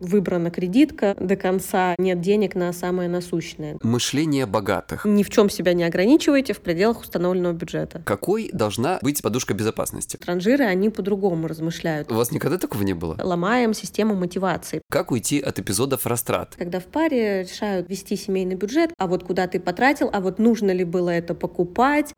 Выбрана кредитка, до конца нет денег на самое насущное. Мышление богатых. Ни в чем себя не ограничивайте в пределах установленного бюджета. Какой должна быть подушка безопасности? Транжиры, они по-другому размышляют. У вас никогда такого не было? Ломаем систему мотивации. Как уйти от эпизодов растрат? Когда в паре решают вести семейный бюджет, а вот куда ты потратил, а вот нужно ли было это покупать.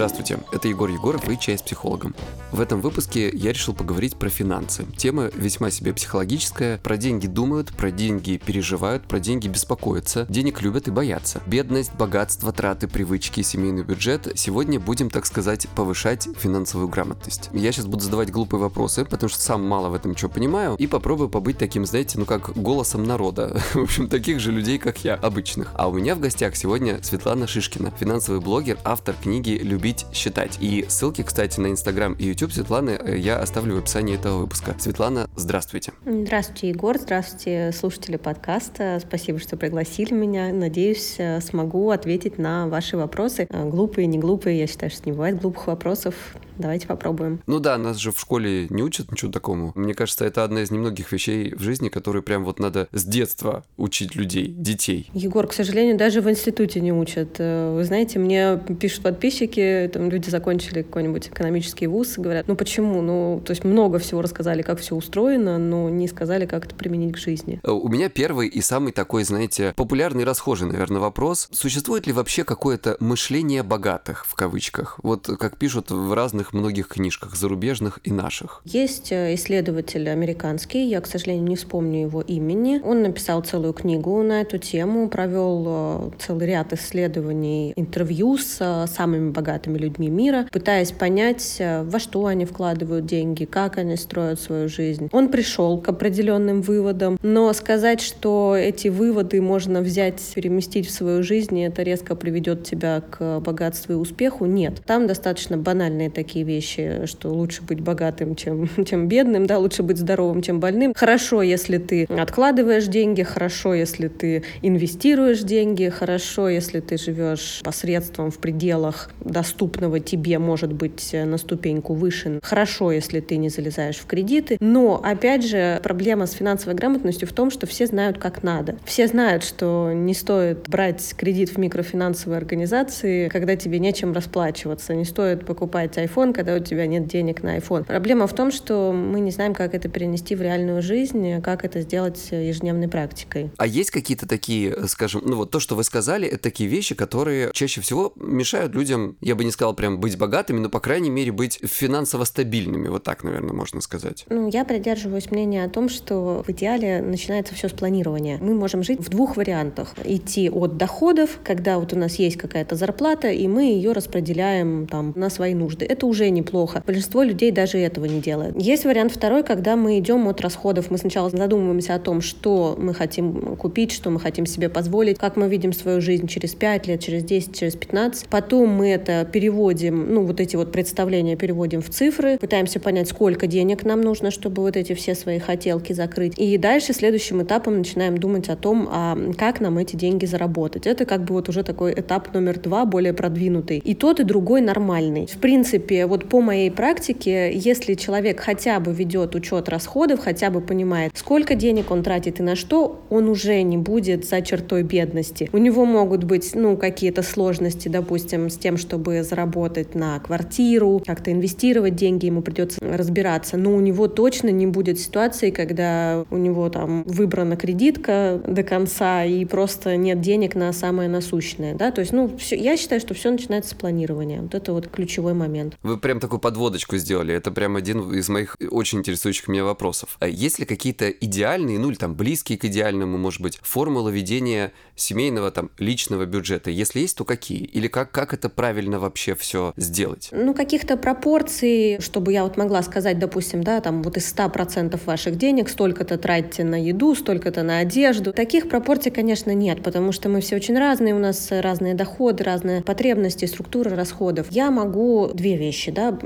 Здравствуйте, это Егор Егоров и «Чай с психологом». В этом выпуске я решил поговорить про финансы. Тема весьма себе психологическая. Про деньги думают, про деньги переживают, про деньги беспокоятся, денег любят и боятся. Бедность, богатство, траты, привычки, семейный бюджет. Сегодня будем, так сказать, повышать финансовую грамотность. Я сейчас буду задавать глупые вопросы, потому что сам мало в этом чего понимаю, и попробую побыть таким, знаете, ну как голосом народа. В общем, таких же людей, как я, обычных. А у меня в гостях сегодня Светлана Шишкина, финансовый блогер, автор книги «Любовь любить считать. И ссылки, кстати, на Инстаграм и YouTube Светланы э, я оставлю в описании этого выпуска. Светлана, здравствуйте. Здравствуйте, Егор. Здравствуйте, слушатели подкаста. Спасибо, что пригласили меня. Надеюсь, э, смогу ответить на ваши вопросы. Э, глупые, не глупые. Я считаю, что не бывает глупых вопросов. Давайте попробуем. Ну да, нас же в школе не учат ничего такому. Мне кажется, это одна из немногих вещей в жизни, которые прям вот надо с детства учить людей, детей. Егор, к сожалению, даже в институте не учат. Вы знаете, мне пишут подписчики, там люди закончили какой-нибудь экономический вуз и говорят, ну почему? Ну, то есть много всего рассказали, как все устроено, но не сказали, как это применить к жизни. Э, у меня первый и самый такой, знаете, популярный, расхожий, наверное, вопрос. Существует ли вообще какое-то мышление богатых, в кавычках? Вот как пишут в разных многих книжках, зарубежных и наших. Есть э, исследователь американский, я, к сожалению, не вспомню его имени. Он написал целую книгу на эту тему, провел э, целый ряд исследований, интервью с самыми богатыми людьми мира, пытаясь понять, э, во что они вкладывают деньги, как они строят свою жизнь. Он пришел к определенным выводам, но сказать, что эти выводы можно взять, переместить в свою жизнь, и это резко приведет тебя к богатству и успеху, нет. Там достаточно банальные такие вещи, что лучше быть богатым, чем, чем бедным, да, лучше быть здоровым, чем больным. Хорошо, если ты откладываешь деньги, хорошо, если ты инвестируешь деньги, хорошо, если ты живешь посредством в пределах доступного тебе может быть на ступеньку выше. Хорошо, если ты не залезаешь в кредиты. Но, опять же, проблема с финансовой грамотностью в том, что все знают, как надо. Все знают, что не стоит брать кредит в микрофинансовой организации, когда тебе нечем расплачиваться. Не стоит покупать iPhone, когда у тебя нет денег на iPhone. Проблема в том, что мы не знаем, как это перенести в реальную жизнь, как это сделать ежедневной практикой. А есть какие-то такие, скажем, ну вот то, что вы сказали, это такие вещи, которые чаще всего мешают людям, я бы не сказал прям быть богатыми, но, по крайней мере, быть финансово стабильными. Вот так, наверное, можно сказать. Ну, я придерживаюсь мнения о том, что в идеале начинается все с планирования. Мы можем жить в двух вариантах. Идти от доходов, когда вот у нас есть какая-то зарплата, и мы ее распределяем там на свои нужды. Это уже неплохо. Большинство людей даже этого не делает. Есть вариант второй, когда мы идем от расходов. Мы сначала задумываемся о том, что мы хотим купить, что мы хотим себе позволить, как мы видим свою жизнь через 5 лет, через 10, через 15. Потом мы это переводим, ну, вот эти вот представления переводим в цифры, пытаемся понять, сколько денег нам нужно, чтобы вот эти все свои хотелки закрыть. И дальше следующим этапом начинаем думать о том, а как нам эти деньги заработать. Это как бы вот уже такой этап номер два, более продвинутый. И тот, и другой нормальный. В принципе, вот по моей практике, если человек хотя бы ведет учет расходов, хотя бы понимает, сколько денег он тратит и на что, он уже не будет за чертой бедности. У него могут быть, ну, какие-то сложности, допустим, с тем, чтобы заработать на квартиру, как-то инвестировать деньги, ему придется разбираться. Но у него точно не будет ситуации, когда у него там выбрана кредитка до конца и просто нет денег на самое насущное. Да? То есть, ну, все, я считаю, что все начинается с планирования. Вот это вот ключевой момент. Вы прям такую подводочку сделали. Это прям один из моих очень интересующих меня вопросов. А есть ли какие-то идеальные, ну или там близкие к идеальному, может быть, формулы ведения семейного там личного бюджета? Если есть, то какие? Или как, как это правильно вообще все сделать? Ну, каких-то пропорций, чтобы я вот могла сказать, допустим, да, там вот из 100% ваших денег столько-то тратите на еду, столько-то на одежду. Таких пропорций, конечно, нет, потому что мы все очень разные, у нас разные доходы, разные потребности, структура расходов. Я могу две вещи вещи да,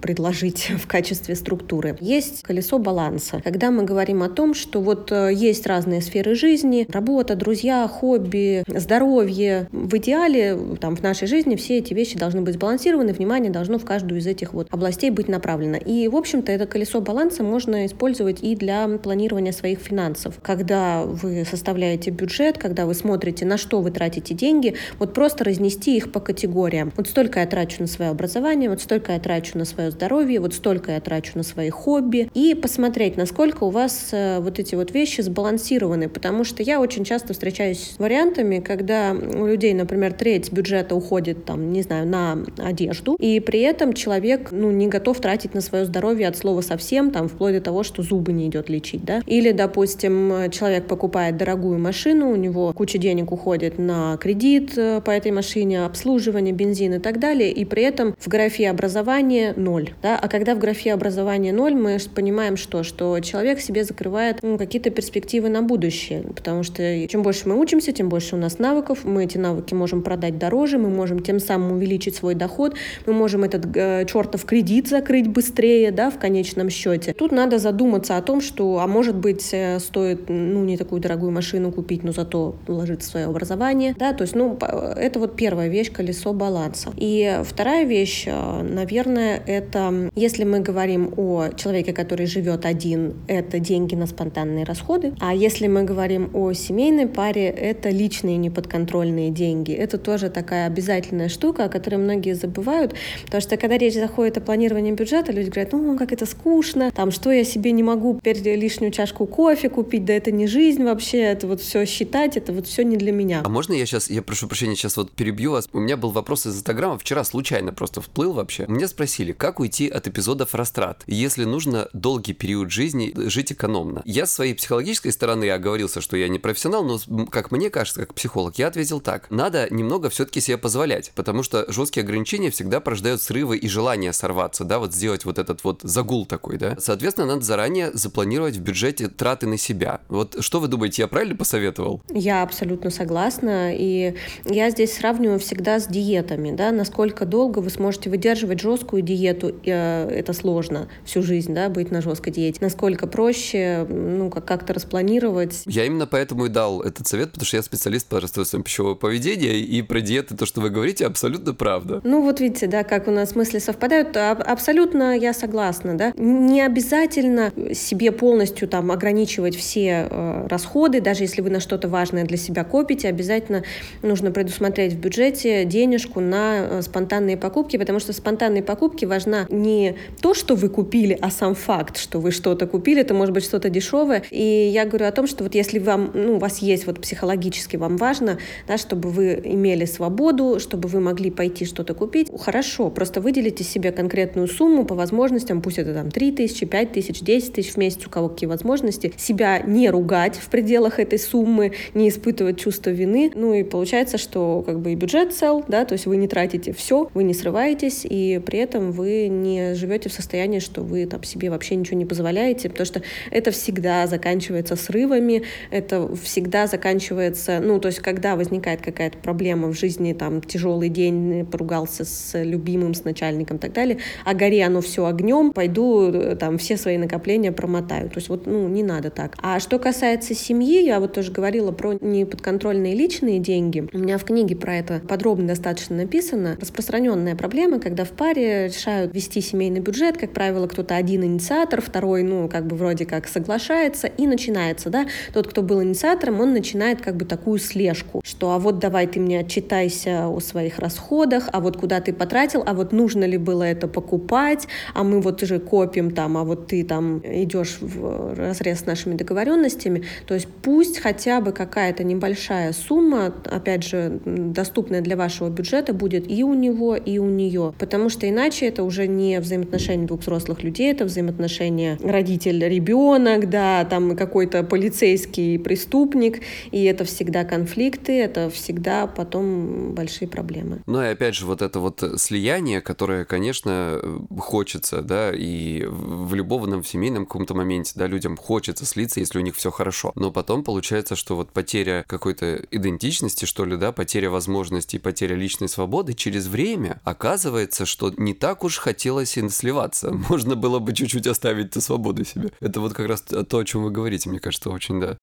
предложить в качестве структуры. Есть колесо баланса. Когда мы говорим о том, что вот э, есть разные сферы жизни, работа, друзья, хобби, здоровье. В идеале там, в нашей жизни все эти вещи должны быть сбалансированы, внимание должно в каждую из этих вот областей быть направлено. И, в общем-то, это колесо баланса можно использовать и для планирования своих финансов. Когда вы составляете бюджет, когда вы смотрите, на что вы тратите деньги, вот просто разнести их по категориям. Вот столько я трачу на свое образование, вот столько я трачу на свое здоровье, вот столько я трачу на свои хобби. И посмотреть, насколько у вас э, вот эти вот вещи сбалансированы. Потому что я очень часто встречаюсь с вариантами, когда у людей, например, треть бюджета уходит, там, не знаю, на одежду, и при этом человек, ну, не готов тратить на свое здоровье от слова совсем, там, вплоть до того, что зубы не идет лечить, да. Или, допустим, человек покупает дорогую машину, у него куча денег уходит на кредит э, по этой машине, обслуживание, бензин и так далее, и при этом в графе образования ноль, да. А когда в графе образования ноль, мы понимаем что? Что человек себе закрывает ну, какие-то перспективы на будущее, потому что чем больше мы учимся, тем больше у нас навыков, мы эти навыки можем продать дороже, мы можем тем самым увеличить свой доход, мы можем этот э, чертов кредит закрыть быстрее, да, в конечном счете. Тут надо задуматься о том, что, а может быть, э, стоит, ну, не такую дорогую машину купить, но зато вложить в свое образование, да, то есть, ну, это вот первая вещь, колесо баланса. И вторая вещь, э, наверное, это, если мы говорим о человеке, который живет один, это деньги на спонтанные расходы, а если мы говорим о семейной паре, это личные неподконтрольные деньги. Это тоже такая обязательная штука, о которой многие забывают, потому что когда речь заходит о планировании бюджета, люди говорят, ну, как это скучно, там, что я себе не могу теперь лишнюю чашку кофе купить, да это не жизнь вообще, это вот все считать, это вот все не для меня. А можно я сейчас, я прошу прощения, сейчас вот перебью вас. У меня был вопрос из Инстаграма, вчера случайно просто вплыл вообще. Меня спросили, как уйти от эпизодов растрат, если нужно долгий период жизни жить экономно. Я с своей психологической стороны оговорился, что я не профессионал, но, как мне кажется, как психолог, я ответил так. Надо немного все-таки себе позволять, потому что жесткие ограничения всегда порождают срывы и желание сорваться, да, вот сделать вот этот вот загул такой, да. Соответственно, надо заранее запланировать в бюджете траты на себя. Вот что вы думаете, я правильно посоветовал? Я абсолютно согласна, и я здесь сравниваю всегда с диетами, да, насколько долго вы сможете выдерживать жесткую диету, э, это сложно всю жизнь, да, быть на жесткой диете, насколько проще, ну, как-то распланировать. Я именно поэтому и дал этот совет, потому что я специалист по расстройствам пищевого поведения, и про диеты, то, что вы говорите, абсолютно правда. Ну, вот видите, да, как у нас мысли совпадают, абсолютно я согласна, да. Не обязательно себе полностью там ограничивать все э, расходы, даже если вы на что-то важное для себя копите, обязательно нужно предусмотреть в бюджете денежку на э, спонтанные покупки, потому что спонтанные покупки важна не то, что вы купили, а сам факт, что вы что-то купили, это может быть что-то дешевое. И я говорю о том, что вот если вам, ну, у вас есть вот психологически вам важно, да, чтобы вы имели свободу, чтобы вы могли пойти что-то купить, хорошо, просто выделите себе конкретную сумму по возможностям, пусть это там 3 тысячи, 5 тысяч, 10 тысяч в месяц, у кого какие возможности, себя не ругать в пределах этой суммы, не испытывать чувство вины. Ну и получается, что как бы и бюджет цел, да, то есть вы не тратите все, вы не срываетесь, и при этом вы не живете в состоянии, что вы там себе вообще ничего не позволяете, потому что это всегда заканчивается срывами, это всегда заканчивается, ну, то есть когда возникает какая-то проблема в жизни, там, тяжелый день, поругался с любимым, с начальником и так далее, а горе оно все огнем, пойду э, там все свои накопления промотаю. То есть вот, ну, не надо так. А что касается семьи, я вот тоже говорила про неподконтрольные личные деньги. У меня в книге про это подробно достаточно написано. Распространенная проблема, когда в паре решают вести семейный бюджет, как правило, кто-то один инициатор, второй, ну, как бы вроде как соглашается, и начинается, да, тот, кто был инициатором, он начинает как бы такую слежку, что а вот давай ты мне отчитайся о своих расходах, а вот куда ты потратил, а вот нужно ли было это покупать, а мы вот уже копим там, а вот ты там идешь в разрез с нашими договоренностями, то есть пусть хотя бы какая-то небольшая сумма, опять же, доступная для вашего бюджета, будет и у него, и у нее, потому что иначе это уже не взаимоотношения двух взрослых людей, это взаимоотношения родитель-ребенок, да, там какой-то полицейский преступник, и это всегда конфликты, это всегда потом большие проблемы. Ну и опять же, вот это вот слияние, которое, конечно, хочется, да, и в любовном, в семейном каком-то моменте, да, людям хочется слиться, если у них все хорошо. Но потом получается, что вот потеря какой-то идентичности, что ли, да, потеря возможностей, потеря личной свободы через время оказывается, что что не так уж хотелось и сливаться. Можно было бы чуть-чуть оставить свободу себе. Это вот как раз то, о чем вы говорите, мне кажется, очень, да.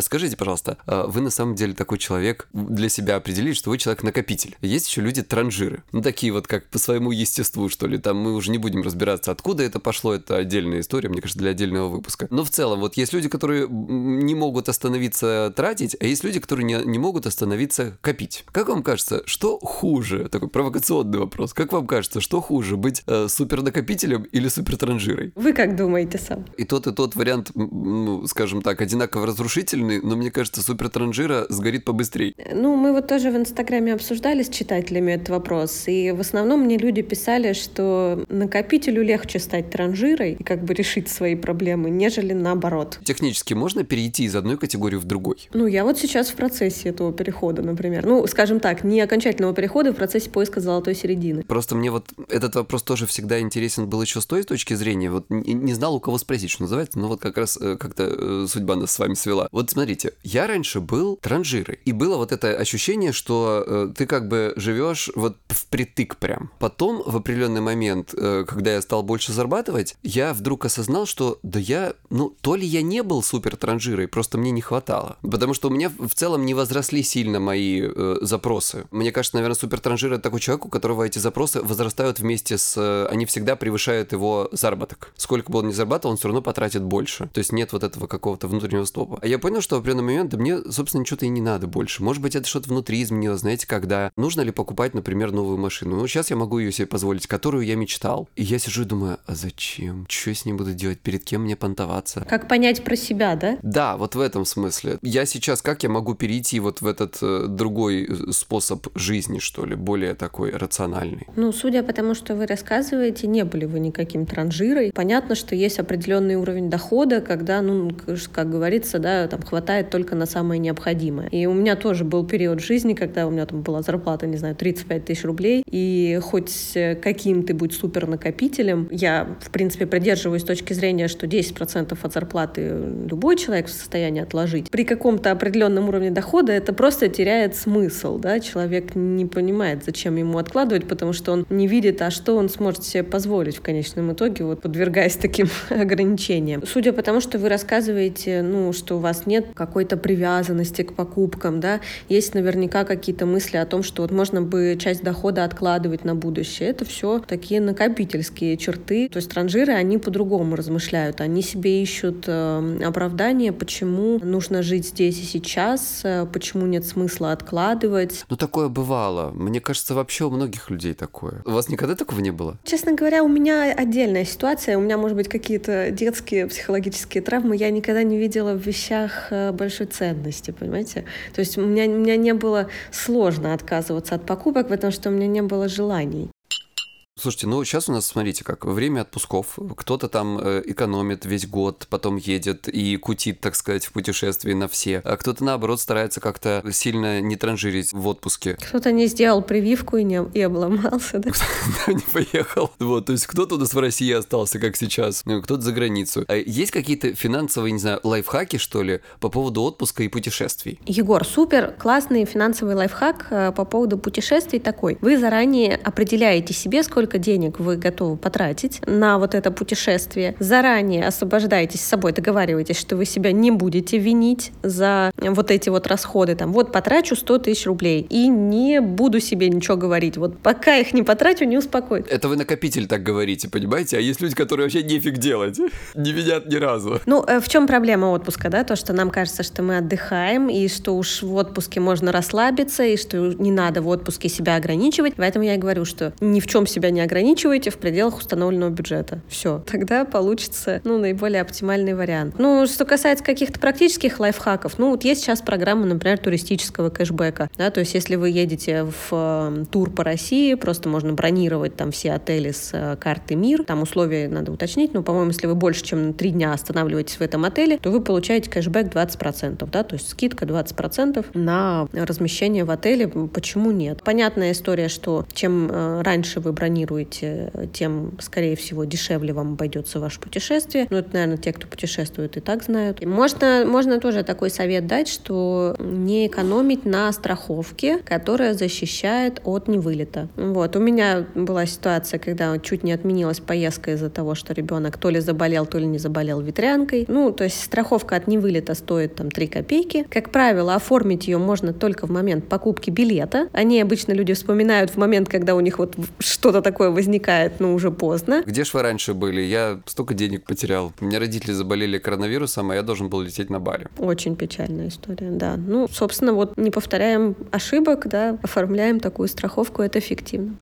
Скажите, пожалуйста, а вы на самом деле такой человек, для себя определили, что вы человек-накопитель. Есть еще люди-транжиры. Ну, такие вот как по своему естеству, что ли. Там мы уже не будем разбираться, откуда это пошло. Это отдельная история, мне кажется, для отдельного выпуска. Но в целом, вот есть люди, которые не могут остановиться тратить, а есть люди, которые не, не могут остановиться копить. Как вам кажется, что хуже? Такой провокационный вопрос. Как вам кажется, что хуже, быть э, супернакопителем или супертранжирой? Вы как думаете сам? И тот, и тот вариант, ну, скажем так, одинаково разрушительный сильный, но мне кажется, супер транжира сгорит побыстрее. Ну, мы вот тоже в Инстаграме обсуждали с читателями этот вопрос, и в основном мне люди писали, что накопителю легче стать транжирой и как бы решить свои проблемы, нежели наоборот. Технически можно перейти из одной категории в другой? Ну, я вот сейчас в процессе этого перехода, например. Ну, скажем так, не окончательного перехода, в процессе поиска золотой середины. Просто мне вот этот вопрос тоже всегда интересен был еще с той точки зрения. Вот не, не знал, у кого спросить, что называется, но вот как раз э, как-то э, судьба нас с вами свела. Вот смотрите, я раньше был транжирой, и было вот это ощущение, что э, ты как бы живешь вот впритык прям. Потом в определенный момент, э, когда я стал больше зарабатывать, я вдруг осознал, что да я, ну, то ли я не был супер транжирой, просто мне не хватало. Потому что у меня в целом не возросли сильно мои э, запросы. Мне кажется, наверное, супер транжир это такой человек, у которого эти запросы возрастают вместе с... Э, они всегда превышают его заработок. Сколько бы он ни зарабатывал, он все равно потратит больше. То есть нет вот этого какого-то внутреннего стопа. А я понял, что в определенный момент, да мне, собственно, ничего-то и не надо больше. Может быть, это что-то внутри изменилось, знаете, когда нужно ли покупать, например, новую машину. Ну, сейчас я могу ее себе позволить, которую я мечтал. И я сижу и думаю, а зачем? Что я с ней буду делать? Перед кем мне понтоваться? Как понять про себя, да? Да, вот в этом смысле. Я сейчас, как я могу перейти вот в этот э, другой э, способ жизни, что ли, более такой рациональный? Ну, судя по тому, что вы рассказываете, не были вы никаким транжирой. Понятно, что есть определенный уровень дохода, когда, ну, как говорится, да, там хватает только на самое необходимое. И у меня тоже был период жизни, когда у меня там была зарплата, не знаю, 35 тысяч рублей, и хоть каким ты будь супер накопителем, я, в принципе, придерживаюсь точки зрения, что 10% от зарплаты любой человек в состоянии отложить. При каком-то определенном уровне дохода это просто теряет смысл, да, человек не понимает, зачем ему откладывать, потому что он не видит, а что он сможет себе позволить в конечном итоге, вот подвергаясь таким ограничениям. Судя по тому, что вы рассказываете, ну, что у вас нет какой-то привязанности к покупкам, да, есть наверняка какие-то мысли о том, что вот можно бы часть дохода откладывать на будущее. Это все такие накопительские черты. То есть транжиры, они по-другому размышляют. Они себе ищут э, оправдание, почему нужно жить здесь и сейчас, э, почему нет смысла откладывать. Ну, такое бывало. Мне кажется, вообще у многих людей такое. У вас никогда такого не было? Честно говоря, у меня отдельная ситуация. У меня, может быть, какие-то детские психологические травмы. Я никогда не видела в вещах э, большой ценности, понимаете? То есть у меня, у меня не было сложно отказываться от покупок, потому что у меня не было желаний. Слушайте, ну сейчас у нас, смотрите, как время отпусков. Кто-то там э, экономит весь год, потом едет и кутит, так сказать, в путешествии на все. А кто-то, наоборот, старается как-то сильно не транжирить в отпуске. Кто-то не сделал прививку и, не, и обломался, да? не поехал. Вот, то есть кто-то у нас в России остался, как сейчас, ну, кто-то за границу. А есть какие-то финансовые, не знаю, лайфхаки, что ли, по поводу отпуска и путешествий? Егор, супер классный финансовый лайфхак э, по поводу путешествий такой. Вы заранее определяете себе, сколько сколько денег вы готовы потратить на вот это путешествие. Заранее освобождаетесь с собой, договариваетесь, что вы себя не будете винить за вот эти вот расходы. Там, вот потрачу 100 тысяч рублей и не буду себе ничего говорить. Вот пока их не потрачу, не успокоит. Это вы накопитель так говорите, понимаете? А есть люди, которые вообще нефиг делать. Не видят ни разу. Ну, э, в чем проблема отпуска, да? То, что нам кажется, что мы отдыхаем, и что уж в отпуске можно расслабиться, и что не надо в отпуске себя ограничивать. Поэтому я и говорю, что ни в чем себя не ограничиваете в пределах установленного бюджета. Все. Тогда получится, ну, наиболее оптимальный вариант. Ну, что касается каких-то практических лайфхаков, ну, вот есть сейчас программа, например, туристического кэшбэка, да, то есть если вы едете в э, тур по России, просто можно бронировать там все отели с э, карты МИР, там условия надо уточнить, но, по-моему, если вы больше, чем на три дня останавливаетесь в этом отеле, то вы получаете кэшбэк 20%, да, то есть скидка 20% на размещение в отеле. Почему нет? Понятная история, что чем э, раньше вы бронируете планируете, тем, скорее всего, дешевле вам обойдется ваше путешествие. Ну, это, наверное, те, кто путешествует, и так знают. Можно, можно тоже такой совет дать, что не экономить на страховке, которая защищает от невылета. Вот. У меня была ситуация, когда чуть не отменилась поездка из-за того, что ребенок то ли заболел, то ли не заболел ветрянкой. Ну, то есть страховка от невылета стоит там 3 копейки. Как правило, оформить ее можно только в момент покупки билета. Они обычно люди вспоминают в момент, когда у них вот что-то такое возникает, но уже поздно. Где ж вы раньше были? Я столько денег потерял. У меня родители заболели коронавирусом, а я должен был лететь на Бали. Очень печальная история, да. Ну, собственно, вот не повторяем ошибок, да, оформляем такую страховку, это эффективно.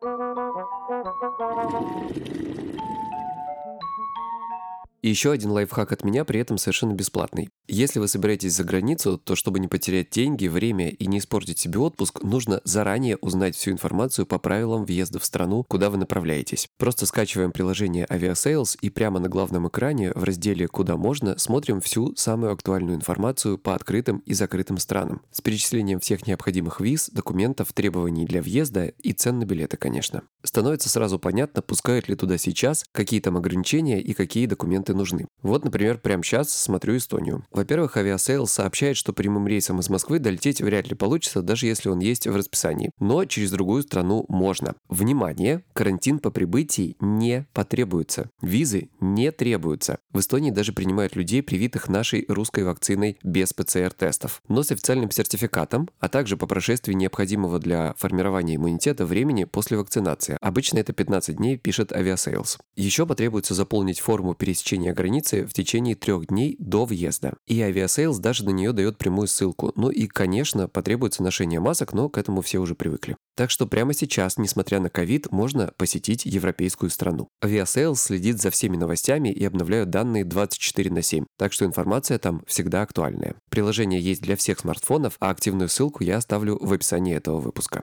И еще один лайфхак от меня, при этом совершенно бесплатный. Если вы собираетесь за границу, то чтобы не потерять деньги, время и не испортить себе отпуск, нужно заранее узнать всю информацию по правилам въезда в страну, куда вы направляетесь. Просто скачиваем приложение Aviasales и прямо на главном экране в разделе «Куда можно» смотрим всю самую актуальную информацию по открытым и закрытым странам с перечислением всех необходимых виз, документов, требований для въезда и цен на билеты, конечно. Становится сразу понятно, пускают ли туда сейчас, какие там ограничения и какие документы нужны. Вот, например, прямо сейчас смотрю Эстонию. Во-первых, Aviasales сообщает, что прямым рейсом из Москвы долететь вряд ли получится, даже если он есть в расписании. Но через другую страну можно. Внимание! Карантин по прибытии не потребуется. Визы не требуются. В Эстонии даже принимают людей, привитых нашей русской вакциной без ПЦР-тестов. Но с официальным сертификатом, а также по прошествии необходимого для формирования иммунитета времени после вакцинации. Обычно это 15 дней, пишет Aviasales. Еще потребуется заполнить форму пересечения границы в течение трех дней до въезда. И Aviasales даже на нее дает прямую ссылку. Ну и, конечно, потребуется ношение масок, но к этому все уже привыкли. Так что прямо сейчас, несмотря на ковид, можно посетить европейскую страну. Aviasales следит за всеми новостями и обновляют данные 24 на 7, так что информация там всегда актуальная. Приложение есть для всех смартфонов, а активную ссылку я оставлю в описании этого выпуска.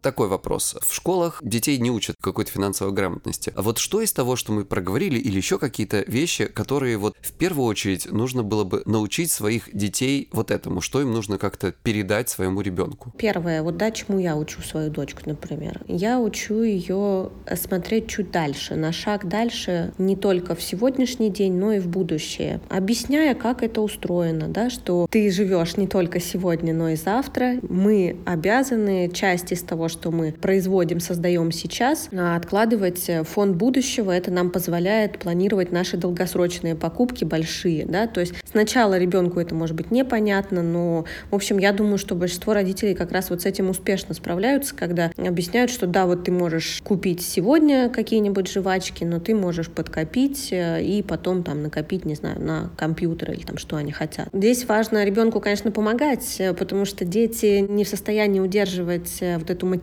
Такой вопрос. В школах детей не учат какой-то финансовой грамотности. А вот что из того, что мы проговорили, или еще какие-то вещи, которые вот в первую очередь нужно было бы научить своих детей вот этому, что им нужно как-то передать своему ребенку? Первое, вот да, чему я учу свою дочку, например. Я учу ее смотреть чуть дальше, на шаг дальше, не только в сегодняшний день, но и в будущее. Объясняя, как это устроено, да, что ты живешь не только сегодня, но и завтра. Мы обязаны часть из того, что мы производим, создаем сейчас, а откладывать фонд будущего. Это нам позволяет планировать наши долгосрочные покупки большие. Да? То есть сначала ребенку это может быть непонятно, но, в общем, я думаю, что большинство родителей как раз вот с этим успешно справляются, когда объясняют, что да, вот ты можешь купить сегодня какие-нибудь жвачки, но ты можешь подкопить э, и потом там накопить, не знаю, на компьютер или там что они хотят. Здесь важно ребенку, конечно, помогать, э, потому что дети не в состоянии удерживать э, вот эту мотивацию.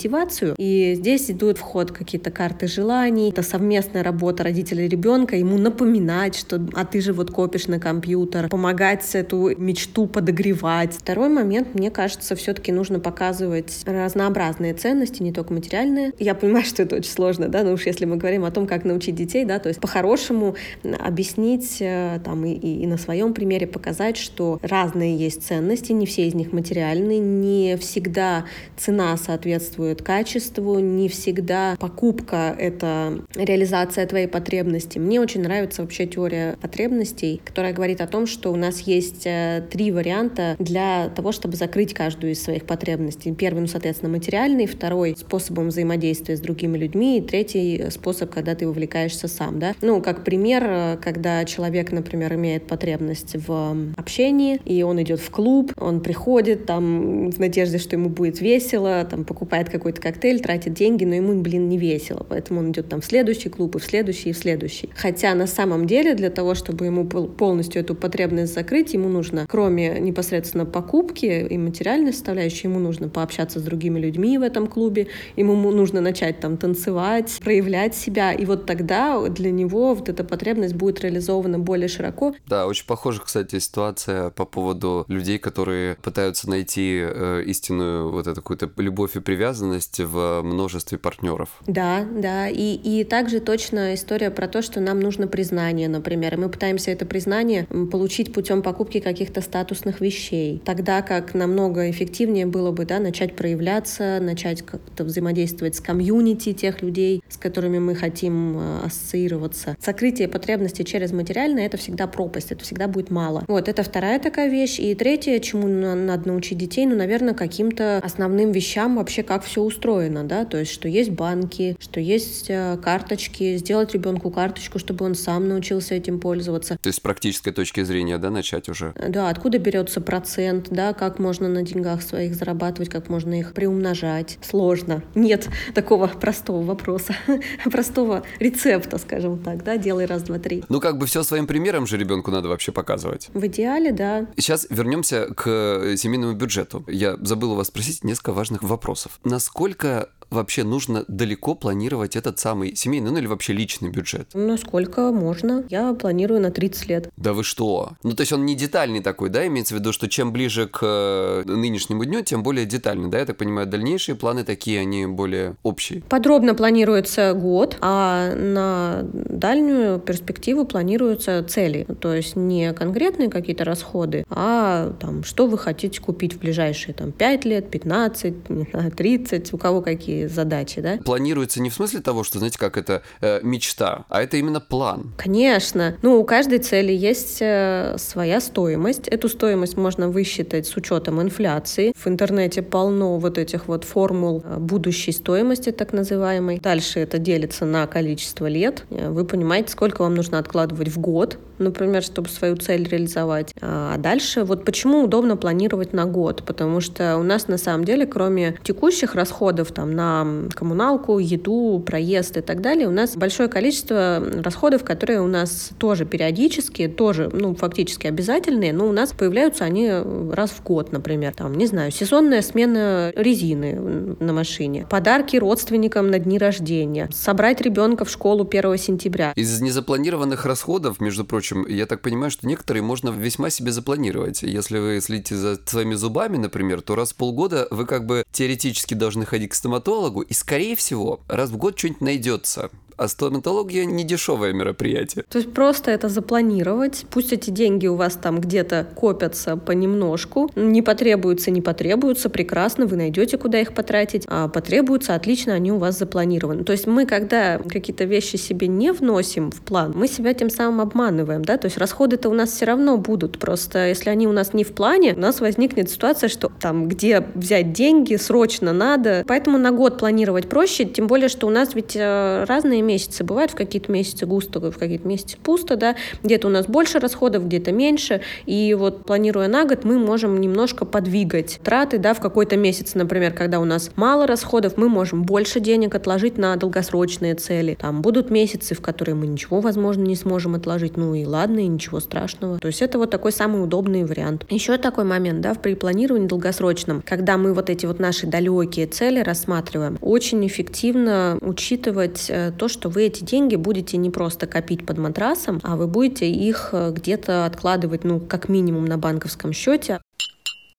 И здесь идут в ход какие-то карты желаний, это совместная работа родителей и ребенка, ему напоминать, что а ты же вот копишь на компьютер, помогать эту мечту подогревать. Второй момент, мне кажется, все-таки нужно показывать разнообразные ценности, не только материальные. Я понимаю, что это очень сложно, да, но уж если мы говорим о том, как научить детей, да, то есть по-хорошему объяснить э, там и, и, и на своем примере показать, что разные есть ценности, не все из них материальные, не всегда цена соответствует соответствует качеству, не всегда покупка — это реализация твоей потребности. Мне очень нравится вообще теория потребностей, которая говорит о том, что у нас есть э, три варианта для того, чтобы закрыть каждую из своих потребностей. Первый, ну, соответственно, материальный, второй — способом взаимодействия с другими людьми, и третий способ, когда ты вовлекаешься сам, да. Ну, как пример, э, когда человек, например, имеет потребность в общении, и он идет в клуб, он приходит там в надежде, что ему будет весело, там покупает какой-то коктейль, тратит деньги, но ему, блин, не весело. Поэтому он идет там в следующий клуб, и в следующий, и в следующий. Хотя на самом деле для того, чтобы ему полностью эту потребность закрыть, ему нужно, кроме непосредственно покупки и материальной составляющей, ему нужно пообщаться с другими людьми в этом клубе, ему нужно начать там танцевать, проявлять себя, и вот тогда для него вот эта потребность будет реализована более широко. Да, очень похожа, кстати, ситуация по поводу людей, которые пытаются найти э, истинную вот эту какую-то любовь и привязанность обязанность в множестве партнеров. Да, да. И, и также точно история про то, что нам нужно признание, например. И мы пытаемся это признание получить путем покупки каких-то статусных вещей. Тогда как намного эффективнее было бы да, начать проявляться, начать как-то взаимодействовать с комьюнити тех людей, с которыми мы хотим э, ассоциироваться. Сокрытие потребностей через материальное — это всегда пропасть, это всегда будет мало. Вот, это вторая такая вещь. И третье, чему надо научить детей, ну, наверное, каким-то основным вещам вообще, как все устроено, да, то есть, что есть банки, что есть э, карточки, сделать ребенку карточку, чтобы он сам научился этим пользоваться. То есть с практической точки зрения, да, начать уже? Да, откуда берется процент, да, как можно на деньгах своих зарабатывать, как можно их приумножать. Сложно. Нет такого простого вопроса, простого рецепта, скажем так, да, делай раз, два, три. Ну, как бы все своим примером же ребенку надо вообще показывать. В идеале, да. Сейчас вернемся к семейному бюджету. Я забыл у вас спросить несколько важных вопросов. Насколько вообще нужно далеко планировать этот самый семейный, ну или вообще личный бюджет? Насколько можно. Я планирую на 30 лет. Да вы что? Ну, то есть он не детальный такой, да, имеется в виду, что чем ближе к э, нынешнему дню, тем более детальный, да? Я так понимаю, дальнейшие планы такие, они более общие. Подробно планируется год, а на дальнюю перспективу планируются цели. То есть не конкретные какие-то расходы, а там, что вы хотите купить в ближайшие там 5 лет, 15, не знаю, 30, у кого какие задачи, да? Планируется не в смысле того, что, знаете, как это э, мечта, а это именно план. Конечно. Ну, у каждой цели есть э, своя стоимость. Эту стоимость можно высчитать с учетом инфляции. В интернете полно вот этих вот формул э, будущей стоимости, так называемой. Дальше это делится на количество лет. Э, вы понимаете, сколько вам нужно откладывать в год, например, чтобы свою цель реализовать. А дальше вот почему удобно планировать на год? Потому что у нас на самом деле, кроме текущих расходов там на на коммуналку, еду, проезд и так далее, у нас большое количество расходов, которые у нас тоже периодически, тоже, ну, фактически обязательные, но у нас появляются они раз в год, например, там, не знаю, сезонная смена резины на машине, подарки родственникам на дни рождения, собрать ребенка в школу 1 сентября. Из незапланированных расходов, между прочим, я так понимаю, что некоторые можно весьма себе запланировать. Если вы следите за своими зубами, например, то раз в полгода вы как бы теоретически должны ходить к стоматологу, стоматологу, и, скорее всего, раз в год что-нибудь найдется. А стоматология не дешевое мероприятие. То есть просто это запланировать. Пусть эти деньги у вас там где-то копятся понемножку. Не потребуются, не потребуются, прекрасно, вы найдете, куда их потратить. А потребуются, отлично, они у вас запланированы. То есть мы, когда какие-то вещи себе не вносим в план, мы себя тем самым обманываем, да, то есть расходы-то у нас все равно будут. Просто если они у нас не в плане, у нас возникнет ситуация, что там, где взять деньги, срочно надо. Поэтому на год планировать проще, тем более, что у нас ведь э, разные месяцы бывают, в какие-то месяцы густо, в какие-то месяцы пусто, да, где-то у нас больше расходов, где-то меньше, и вот планируя на год, мы можем немножко подвигать траты, да, в какой-то месяц, например, когда у нас мало расходов, мы можем больше денег отложить на долгосрочные цели. Там будут месяцы, в которые мы ничего, возможно, не сможем отложить, ну и ладно, и ничего страшного. То есть это вот такой самый удобный вариант. Еще такой момент, да, при планировании долгосрочном, когда мы вот эти вот наши далекие цели рассматриваем. Очень эффективно учитывать э, то, что вы эти деньги будете не просто копить под матрасом, а вы будете их э, где-то откладывать, ну, как минимум на банковском счете.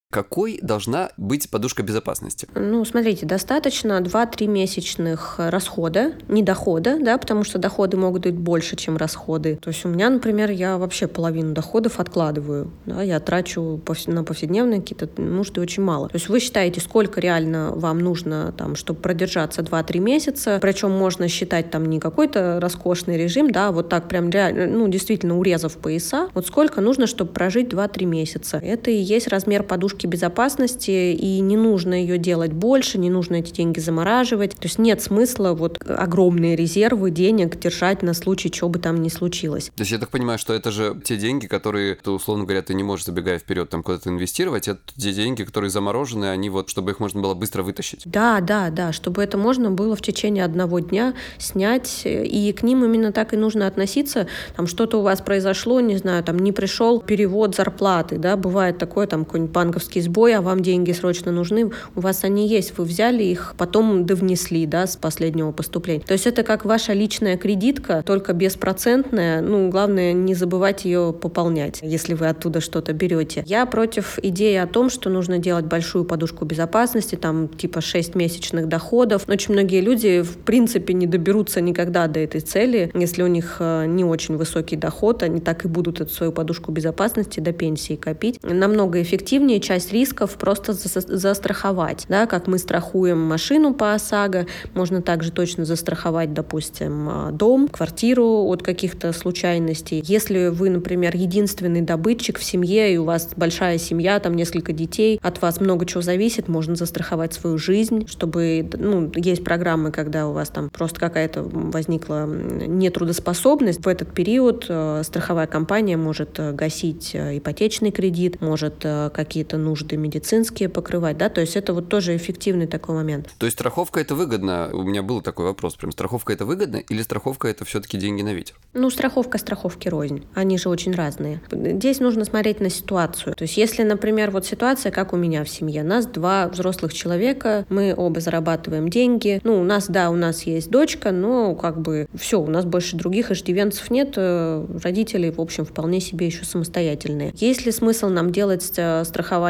Какой должна быть подушка безопасности? Ну, смотрите, достаточно 2-3 месячных расхода, не дохода, да, потому что доходы могут быть больше, чем расходы. То есть у меня, например, я вообще половину доходов откладываю, да, я трачу на повседневные какие-то нужды очень мало. То есть вы считаете, сколько реально вам нужно, там, чтобы продержаться 2-3 месяца, причем можно считать там не какой-то роскошный режим, да, вот так прям реально, ну, действительно урезав пояса, вот сколько нужно, чтобы прожить 2-3 месяца. Это и есть размер подушки подушки безопасности, и не нужно ее делать больше, не нужно эти деньги замораживать. То есть нет смысла вот огромные резервы денег держать на случай, чего бы там ни случилось. То есть я так понимаю, что это же те деньги, которые, то, условно говоря, ты не можешь, забегая вперед, там куда-то инвестировать, это те деньги, которые заморожены, они вот, чтобы их можно было быстро вытащить. Да, да, да, чтобы это можно было в течение одного дня снять, и к ним именно так и нужно относиться. Там что-то у вас произошло, не знаю, там не пришел перевод зарплаты, да, бывает такое, там какой-нибудь банковский технический сбой, а вам деньги срочно нужны, у вас они есть, вы взяли их, потом довнесли, да, с последнего поступления. То есть это как ваша личная кредитка, только беспроцентная, ну, главное не забывать ее пополнять, если вы оттуда что-то берете. Я против идеи о том, что нужно делать большую подушку безопасности, там типа 6 месячных доходов. Очень многие люди в принципе не доберутся никогда до этой цели, если у них э, не очень высокий доход, они так и будут эту свою подушку безопасности до пенсии копить. Намного эффективнее часть рисков просто застраховать, да, как мы страхуем машину по ОСАГО, можно также точно застраховать, допустим, э, дом, квартиру от каких-то случайностей. Если вы, например, единственный добытчик в семье, и у вас большая семья, там несколько детей, от вас много чего зависит, можно застраховать свою жизнь, чтобы, ну, есть программы, когда у вас там просто какая-то возникла нетрудоспособность, в этот период э, страховая компания может э, гасить э, ипотечный кредит, может какие-то нужды медицинские покрывать, да, то есть это вот тоже эффективный такой момент. То есть страховка это выгодно? У меня был такой вопрос, прям страховка это выгодно или страховка это все-таки деньги на ветер? Ну, страховка страховки рознь, они же очень разные. Здесь нужно смотреть на ситуацию. То есть если, например, вот ситуация, как у меня в семье, нас два взрослых человека, мы оба зарабатываем деньги, ну, у нас, да, у нас есть дочка, но как бы все, у нас больше других иждивенцев нет, э, родители, в общем, вполне себе еще самостоятельные. Есть ли смысл нам делать э,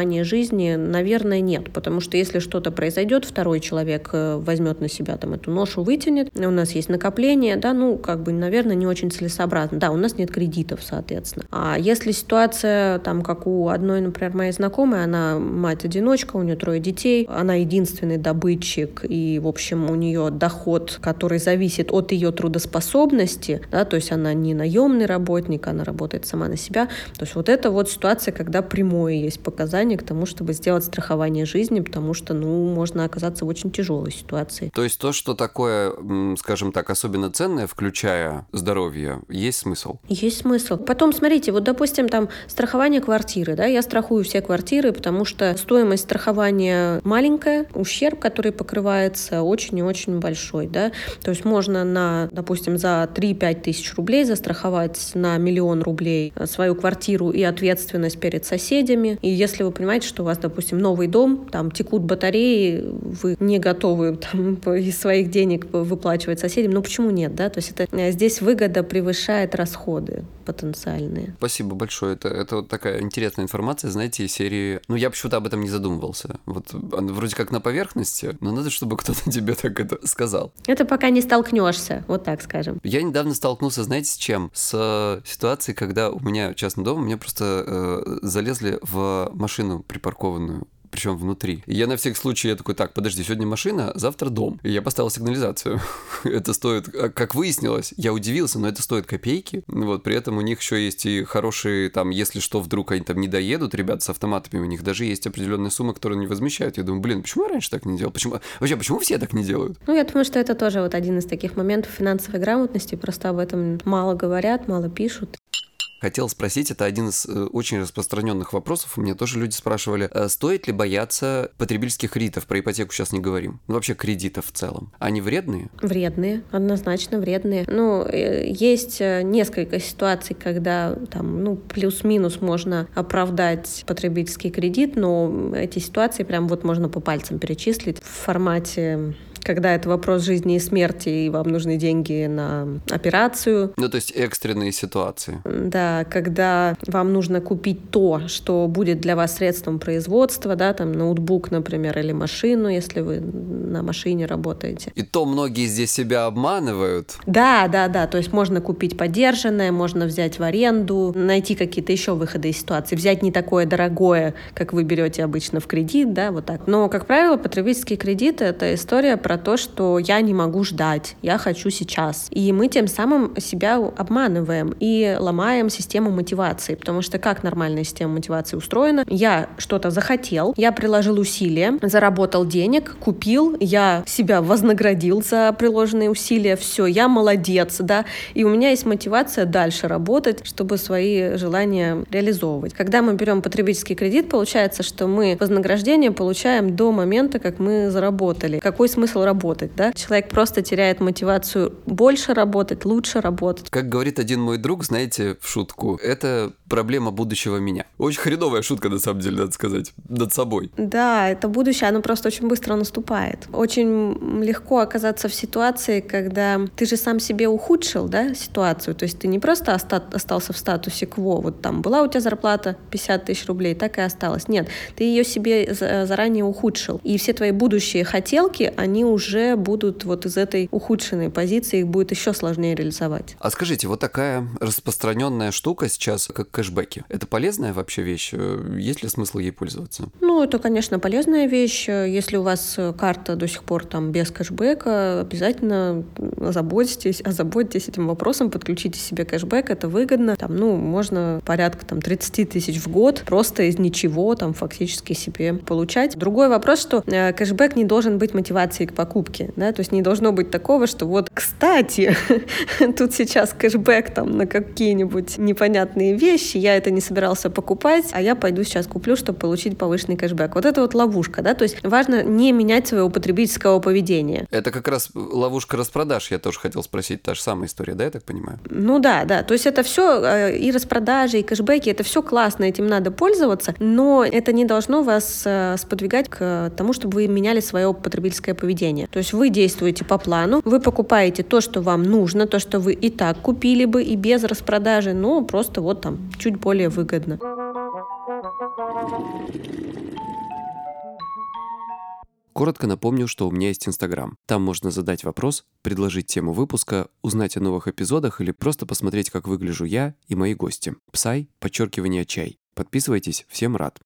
страхование жизни? Наверное, нет, потому что если что-то произойдет, второй человек э, возьмет на себя там эту ношу, вытянет, у нас есть накопление, да, ну, как бы, наверное, не очень целесообразно. Да, у нас нет кредитов, соответственно. А если ситуация, там, как у одной, например, моей знакомой, она мать-одиночка, у нее трое детей, она единственный добытчик, и, в общем, у нее доход, который зависит от ее трудоспособности, да, то есть она не наемный работник, она работает сама на себя. То есть вот это вот ситуация, когда прямое есть показание к тому, чтобы сделать страхование жизни, потому что, ну, можно оказаться в очень тяжелой ситуации. То есть то, что такое, скажем так, особенно ценное, включая здоровье, есть смысл? Есть смысл. Потом, смотрите, вот, допустим, там страхование квартиры, да, я страхую все квартиры, потому что стоимость страхования маленькая, ущерб, который покрывается, очень и очень большой, да, то есть можно на, допустим, за 3-5 тысяч рублей застраховать на миллион рублей свою квартиру и ответственность перед соседями, и если вы понимаете, что у вас, допустим, новый дом, там текут батареи, вы не готовы там из своих денег выплачивать соседям, ну почему нет, да, то есть это э, здесь выгода превышает расходы потенциальные. Спасибо большое. Это, это вот такая интересная информация, знаете, из серии... Ну, я почему-то об этом не задумывался. Вот вроде как на поверхности, но надо, чтобы кто-то тебе так это сказал. Это пока не столкнешься, вот так скажем. Я недавно столкнулся, знаете, с чем? С ситуацией, когда у меня частный дом, мне просто э, залезли в машину припаркованную причем внутри. И я на всякий случай, я такой, так, подожди, сегодня машина, завтра дом. И я поставил сигнализацию. это стоит, а, как выяснилось, я удивился, но это стоит копейки. Вот, при этом у них еще есть и хорошие, там, если что, вдруг они там не доедут, ребята с автоматами, у них даже есть определенная сумма, которую они возмещают. Я думаю, блин, почему я раньше так не делал? Почему, вообще, почему все так не делают? Ну, я думаю, что это тоже вот один из таких моментов финансовой грамотности, просто об этом мало говорят, мало пишут. Хотел спросить, это один из э, очень распространенных вопросов. У меня тоже люди спрашивали, э, стоит ли бояться потребительских кредитов? Про ипотеку сейчас не говорим. Ну, вообще кредитов в целом. Они вредные? Вредные, однозначно вредные. Ну, э, есть несколько ситуаций, когда там, ну, плюс-минус можно оправдать потребительский кредит, но эти ситуации прям вот можно по пальцам перечислить в формате когда это вопрос жизни и смерти, и вам нужны деньги на операцию. Ну, то есть экстренные ситуации. Да, когда вам нужно купить то, что будет для вас средством производства, да, там ноутбук, например, или машину, если вы на машине работаете. И то многие здесь себя обманывают. Да, да, да, то есть можно купить подержанное, можно взять в аренду, найти какие-то еще выходы из ситуации, взять не такое дорогое, как вы берете обычно в кредит, да, вот так. Но, как правило, потребительский кредит — это история про то, что я не могу ждать, я хочу сейчас. И мы тем самым себя обманываем и ломаем систему мотивации, потому что как нормальная система мотивации устроена? Я что-то захотел, я приложил усилия, заработал денег, купил, я себя вознаградил за приложенные усилия, все, я молодец, да, и у меня есть мотивация дальше работать, чтобы свои желания реализовывать. Когда мы берем потребительский кредит, получается, что мы вознаграждение получаем до момента, как мы заработали. Какой смысл смысл работать, да? Человек просто теряет мотивацию больше работать, лучше работать. Как говорит один мой друг, знаете, в шутку, это проблема будущего меня. Очень хреновая шутка, на самом деле, надо сказать, над собой. Да, это будущее, оно просто очень быстро наступает. Очень легко оказаться в ситуации, когда ты же сам себе ухудшил, да, ситуацию. То есть ты не просто остался в статусе кво, вот там была у тебя зарплата 50 тысяч рублей, так и осталось. Нет, ты ее себе заранее ухудшил. И все твои будущие хотелки, они уже будут вот из этой ухудшенной позиции, их будет еще сложнее реализовать. А скажите, вот такая распространенная штука сейчас, как кэшбэки, это полезная вообще вещь? Есть ли смысл ей пользоваться? Ну, это, конечно, полезная вещь. Если у вас карта до сих пор там без кэшбэка, обязательно озаботьтесь, озаботьтесь этим вопросом, подключите себе кэшбэк, это выгодно. Там, ну, можно порядка там 30 тысяч в год просто из ничего там фактически себе получать. Другой вопрос, что э, кэшбэк не должен быть мотивацией к покупке, да, то есть не должно быть такого, что вот, кстати, тут сейчас кэшбэк там на какие-нибудь непонятные вещи, я это не собирался покупать, а я пойду сейчас куплю, чтобы получить повышенный кэшбэк. Вот это вот ловушка, да, то есть важно не менять своего потребительского поведения. Это как раз ловушка распродаж, я тоже хотел спросить, та же самая история, да, я так понимаю? Ну да, да, то есть это все э, и распродажи, и кэшбэки, это все классно, этим надо пользоваться, но это не должно вас э, сподвигать к тому, чтобы вы меняли свое потребительское поведение. То есть вы действуете по плану, вы покупаете то, что вам нужно, то, что вы и так купили бы и без распродажи, но просто вот там чуть более выгодно. Коротко напомню, что у меня есть Инстаграм. Там можно задать вопрос, предложить тему выпуска, узнать о новых эпизодах или просто посмотреть, как выгляжу я и мои гости. Псай, подчеркивание чай. Подписывайтесь, всем рад.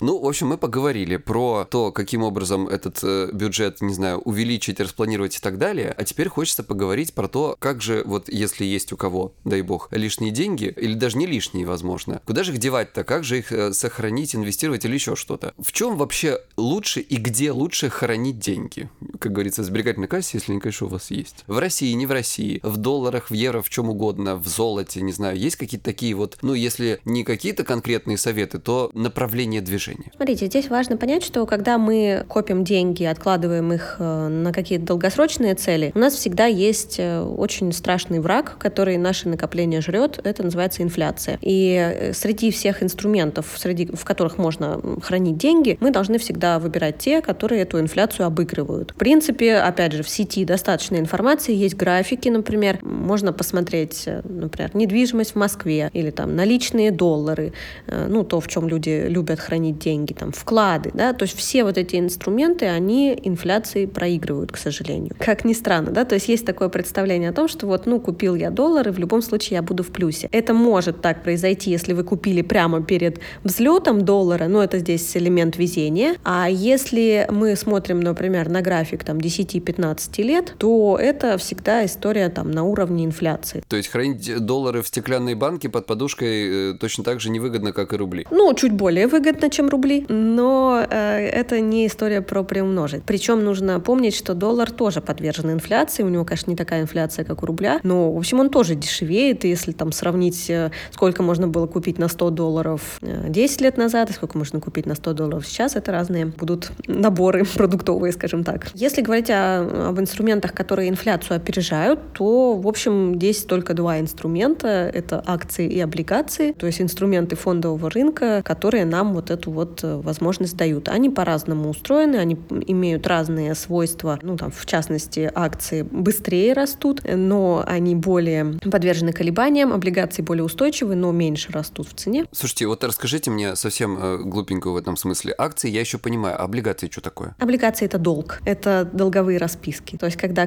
Ну, в общем, мы поговорили про то, каким образом этот э, бюджет, не знаю, увеличить, распланировать и так далее. А теперь хочется поговорить про то, как же, вот если есть у кого, дай бог, лишние деньги, или даже не лишние, возможно, куда же их девать-то, как же их э, сохранить, инвестировать или еще что-то? В чем вообще лучше и где лучше хранить деньги? Как говорится, в сберегательной кассе, если они, конечно, у вас есть. В России, не в России, в долларах, в евро, в чем угодно, в золоте, не знаю, есть какие-то такие вот, ну, если не какие-то конкретные советы, то направление движения решение. Смотрите, здесь важно понять, что когда мы копим деньги, откладываем их э, на какие-то долгосрочные цели, у нас всегда есть э, очень страшный враг, который наше накопление жрет. Это называется инфляция. И э, среди всех инструментов, среди, в которых можно хранить деньги, мы должны всегда выбирать те, которые эту инфляцию обыгрывают. В принципе, опять же, в сети достаточно информации, есть графики, например, можно посмотреть, например, недвижимость в Москве или там наличные доллары, ну, то, в чем люди любят хранить деньги, там, вклады, да, то есть все вот эти инструменты, они инфляции проигрывают, к сожалению. Как ни странно, да, то есть есть такое представление о том, что вот, ну, купил я доллары, в любом случае я буду в плюсе. Это может так произойти, если вы купили прямо перед взлетом доллара, но это здесь элемент везения, а если мы смотрим, например, на график там 10-15 лет, то это всегда история там на уровне инфляции. То есть хранить доллары в стеклянной банке под подушкой э, точно так же невыгодно, как и рубли? Ну, чуть более выгодно, чем рублей, но э, это не история про приумножить. Причем нужно помнить, что доллар тоже подвержен инфляции, у него, конечно, не такая инфляция, как у рубля, но, в общем, он тоже дешевеет, и если там сравнить, э, сколько можно было купить на 100 долларов 10 э, лет назад, и сколько можно купить на 100 долларов сейчас, это разные будут наборы продуктовые, скажем так. Если говорить о, об инструментах, которые инфляцию опережают, то, в общем, здесь только два инструмента, это акции и облигации, то есть инструменты фондового рынка, которые нам вот эту вот э, возможность дают. Они по-разному устроены, они имеют разные свойства. Ну, там, в частности, акции быстрее растут, но они более подвержены колебаниям, облигации более устойчивы, но меньше растут в цене. Слушайте, вот расскажите мне совсем э, глупенькую в этом смысле. Акции я еще понимаю, а облигации что такое? Облигации — это долг, это долговые расписки. То есть, когда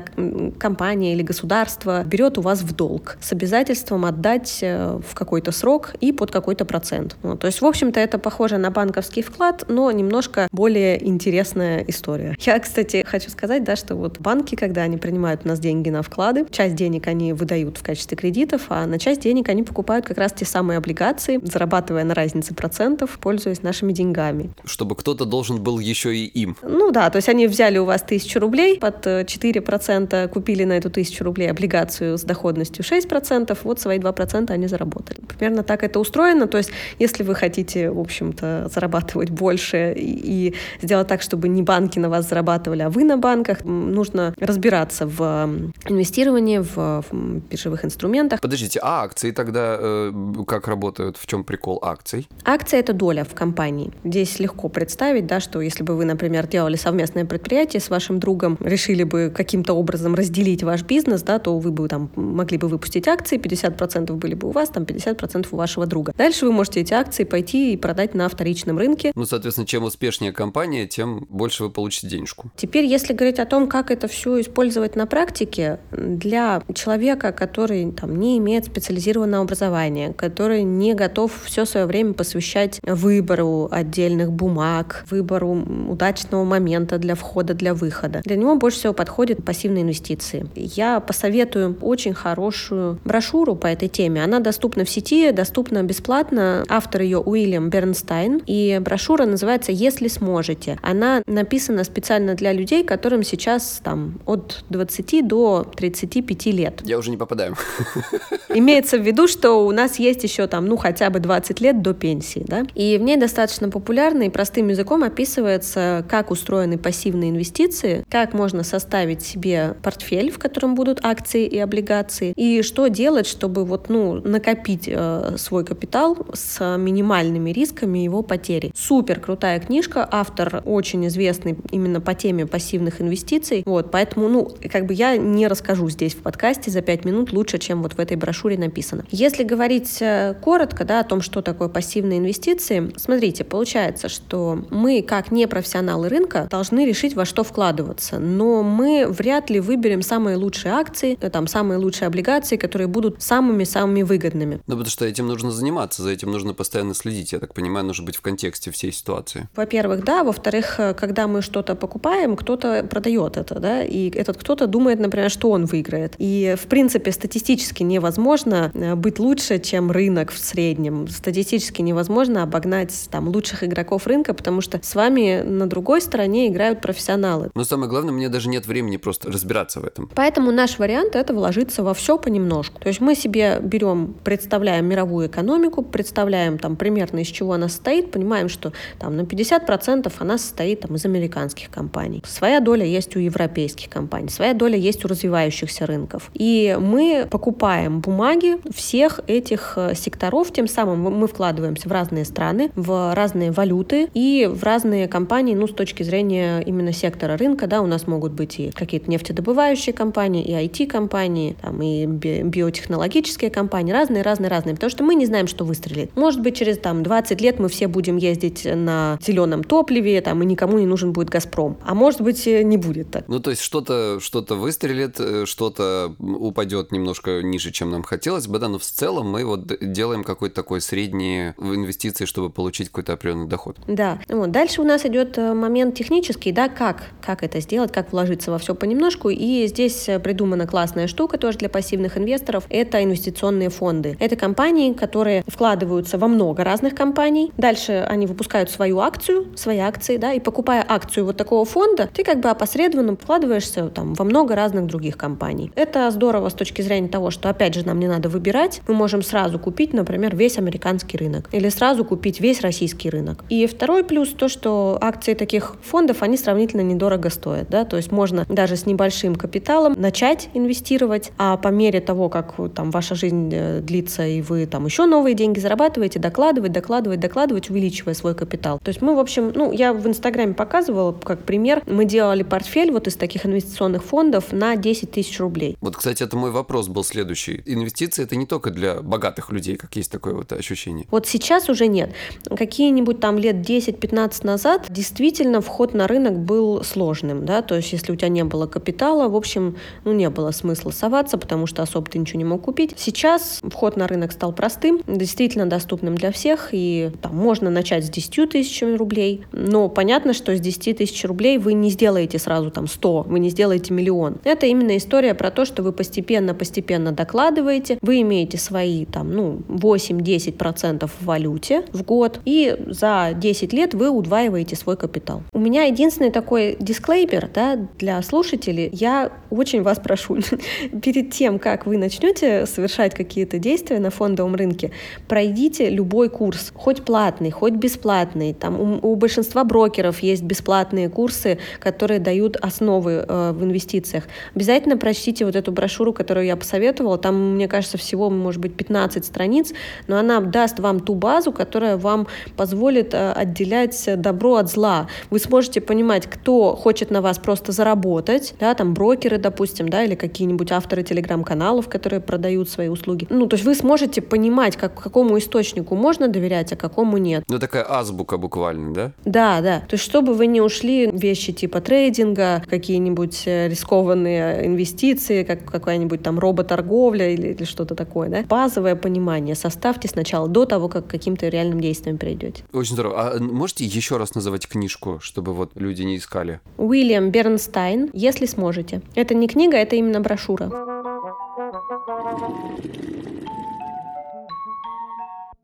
компания или государство берет у вас в долг с обязательством отдать э, в какой-то срок и под какой-то процент. Вот. То есть, в общем-то, это похоже на банковский банковский вклад, но немножко более интересная история. Я, кстати, хочу сказать, да, что вот банки, когда они принимают у нас деньги на вклады, часть денег они выдают в качестве кредитов, а на часть денег они покупают как раз те самые облигации, зарабатывая на разнице процентов, пользуясь нашими деньгами. Чтобы кто-то должен был еще и им. Ну да, то есть они взяли у вас тысячу рублей, под 4% э, купили на эту тысячу рублей облигацию с доходностью 6%, вот свои 2% они заработали. Примерно так это устроено, то есть если вы хотите, в общем-то, заработать зарабатывать больше и сделать так, чтобы не банки на вас зарабатывали, а вы на банках. Нужно разбираться в инвестировании, в биржевых инструментах. Подождите, а акции тогда э, как работают? В чем прикол акций? Акция — это доля в компании. Здесь легко представить, да, что если бы вы, например, делали совместное предприятие с вашим другом, решили бы каким-то образом разделить ваш бизнес, да, то вы бы там могли бы выпустить акции, 50% были бы у вас, там 50% у вашего друга. Дальше вы можете эти акции пойти и продать на вторичном рынке. Ну, соответственно, чем успешнее компания, тем больше вы получите денежку. Теперь, если говорить о том, как это все использовать на практике, для человека, который там, не имеет специализированного образования, который не готов все свое время посвящать выбору отдельных бумаг, выбору удачного момента для входа, для выхода. Для него больше всего подходят пассивные инвестиции. Я посоветую очень хорошую брошюру по этой теме. Она доступна в сети, доступна бесплатно. Автор ее Уильям Бернстайн. И брошюра называется «Если сможете». Она написана специально для людей, которым сейчас там от 20 до 35 лет. Я уже не попадаю. Имеется в виду, что у нас есть еще там, ну, хотя бы 20 лет до пенсии, да? И в ней достаточно популярно и простым языком описывается, как устроены пассивные инвестиции, как можно составить себе портфель, в котором будут акции и облигации, и что делать, чтобы вот, ну, накопить э, свой капитал с минимальными рисками его потери. Супер крутая книжка, автор очень известный именно по теме пассивных инвестиций, вот, поэтому, ну, как бы я не расскажу здесь в подкасте за 5 минут лучше, чем вот в этой брошюре написано. Если говорить э, коротко, да, о том, что такое пассивные инвестиции, смотрите, получается, что мы, как непрофессионалы рынка, должны решить, во что вкладываться, но мы вряд ли выберем самые лучшие акции, э, там, самые лучшие облигации, которые будут самыми-самыми выгодными. Ну, потому что этим нужно заниматься, за этим нужно постоянно следить, я так понимаю, нужно быть в контексте всей ситуации. Во-первых, да, во-вторых, э, когда мы что-то покупаем, кто-то продает это, да, и этот кто-то думает, например, что он выиграет. И, в принципе, статистически невозможно э, быть лучше, чем рынок в среднем. Статистически невозможно обогнать там лучших игроков рынка, потому что с вами на другой стороне играют профессионалы. Но самое главное, мне даже нет времени просто разбираться в этом. Поэтому наш вариант — это вложиться во все понемножку. То есть мы себе берем, представляем мировую экономику, представляем там примерно из чего она состоит, понимаем, что там на 50% она состоит там, из американских компаний. Своя доля есть у европейских компаний, своя доля есть у развивающихся рынков. И мы покупаем бумаги всех этих э, секторов, тем самым мы вкладываемся в разные страны, в разные валюты и в разные компании, ну, с точки зрения именно сектора рынка, да, у нас могут быть и какие-то нефтедобывающие компании, и IT-компании, там, и биотехнологические компании, разные, разные, разные, потому что мы не знаем, что выстрелит. Может быть, через там 20 лет мы все будем ездить на зеленом топливе, там, и никому не нужен будет Газпром. А может быть, не будет так. Ну, то есть что-то что выстрелит, э, что-то упадет немножко ниже, чем нам хотелось бы, да, но в целом мы вот делаем какой-то такой средний в инвестиции, чтобы получить какой-то определенный доход. Да. Вот. Дальше у нас идет э, момент технический, да, как, как это сделать, как вложиться во все понемножку. И здесь э, придумана классная штука тоже для пассивных инвесторов. Это инвестиционные фонды. Это компании, которые вкладываются во много разных компаний. Дальше они выпускают свою акцию, свои акции, да, и покупая акцию вот такого фонда, ты как бы опосредованно вкладываешься там во много разных других компаний. Это здорово с точки зрения того, что, опять же, нам не надо выбирать. Мы можем сразу купить, например, весь американский рынок или сразу купить весь российский рынок. И второй плюс то, что акции таких фондов, они сравнительно недорого стоят, да, то есть можно даже с небольшим капиталом начать инвестировать, а по мере того, как там ваша жизнь э, длится и вы там еще новые деньги зарабатываете, докладывать, докладывать, докладывать, увеличивая свой капитал. То есть мы, в общем, ну, я в Инстаграме показывала как пример, мы делали портфель вот из таких инвестиционных фондов на 10 тысяч рублей. Вот, кстати, это мой вопрос был следующий. Инвестиции это не только для богатых людей, как есть такое вот ощущение. Вот сейчас уже нет. Какие-нибудь там лет 10-15 назад действительно вход на рынок был сложным, да, то есть если у тебя не было капитала, в общем, ну, не было смысла соваться, потому что особо ты ничего не мог купить. Сейчас вход на рынок стал простым, действительно доступным для всех, и там можно начать с 10 тысячами рублей, но понятно, что с 10 тысяч рублей вы не сделаете сразу там 100, вы не сделаете миллион. Это именно история про то, что вы постепенно-постепенно докладываете, вы имеете свои там, ну, 8-10% в валюте в год, и за 10 лет вы удваиваете свой капитал. У меня единственный такой дисклеймер да, для слушателей. Я очень вас прошу, перед тем, как вы начнете совершать какие-то действия на фондовом рынке, пройдите любой курс, хоть платный, хоть бесплатный. Там у, у большинства брокеров есть бесплатные курсы, которые дают основы э, в инвестициях. Обязательно прочтите вот эту брошюру, которую я посоветовала. Там, мне кажется, всего, может быть, 15 страниц, но она даст вам ту базу, которая вам позволит э, отделять добро от зла. Вы сможете понимать, кто хочет на вас просто заработать, да, там брокеры, допустим, да, или какие-нибудь авторы телеграм-каналов, которые продают свои услуги. Ну, то есть вы сможете понимать, как, какому источнику можно доверять, а какому нет. Ну, такая азбука буквально, да? Да, да. То есть чтобы вы не ушли вещи типа трейдинга, какие-нибудь э, рискованные инвестиции, как какая-нибудь там роботорговля или, или что-то такое, да. Базовое понимание составьте сначала, до того, как каким-то реальным действием перейдете. Очень здорово. А можете еще раз называть книжку, чтобы вот люди не искали? Уильям Бернстайн, если сможете. Это не книга, это именно брошюра.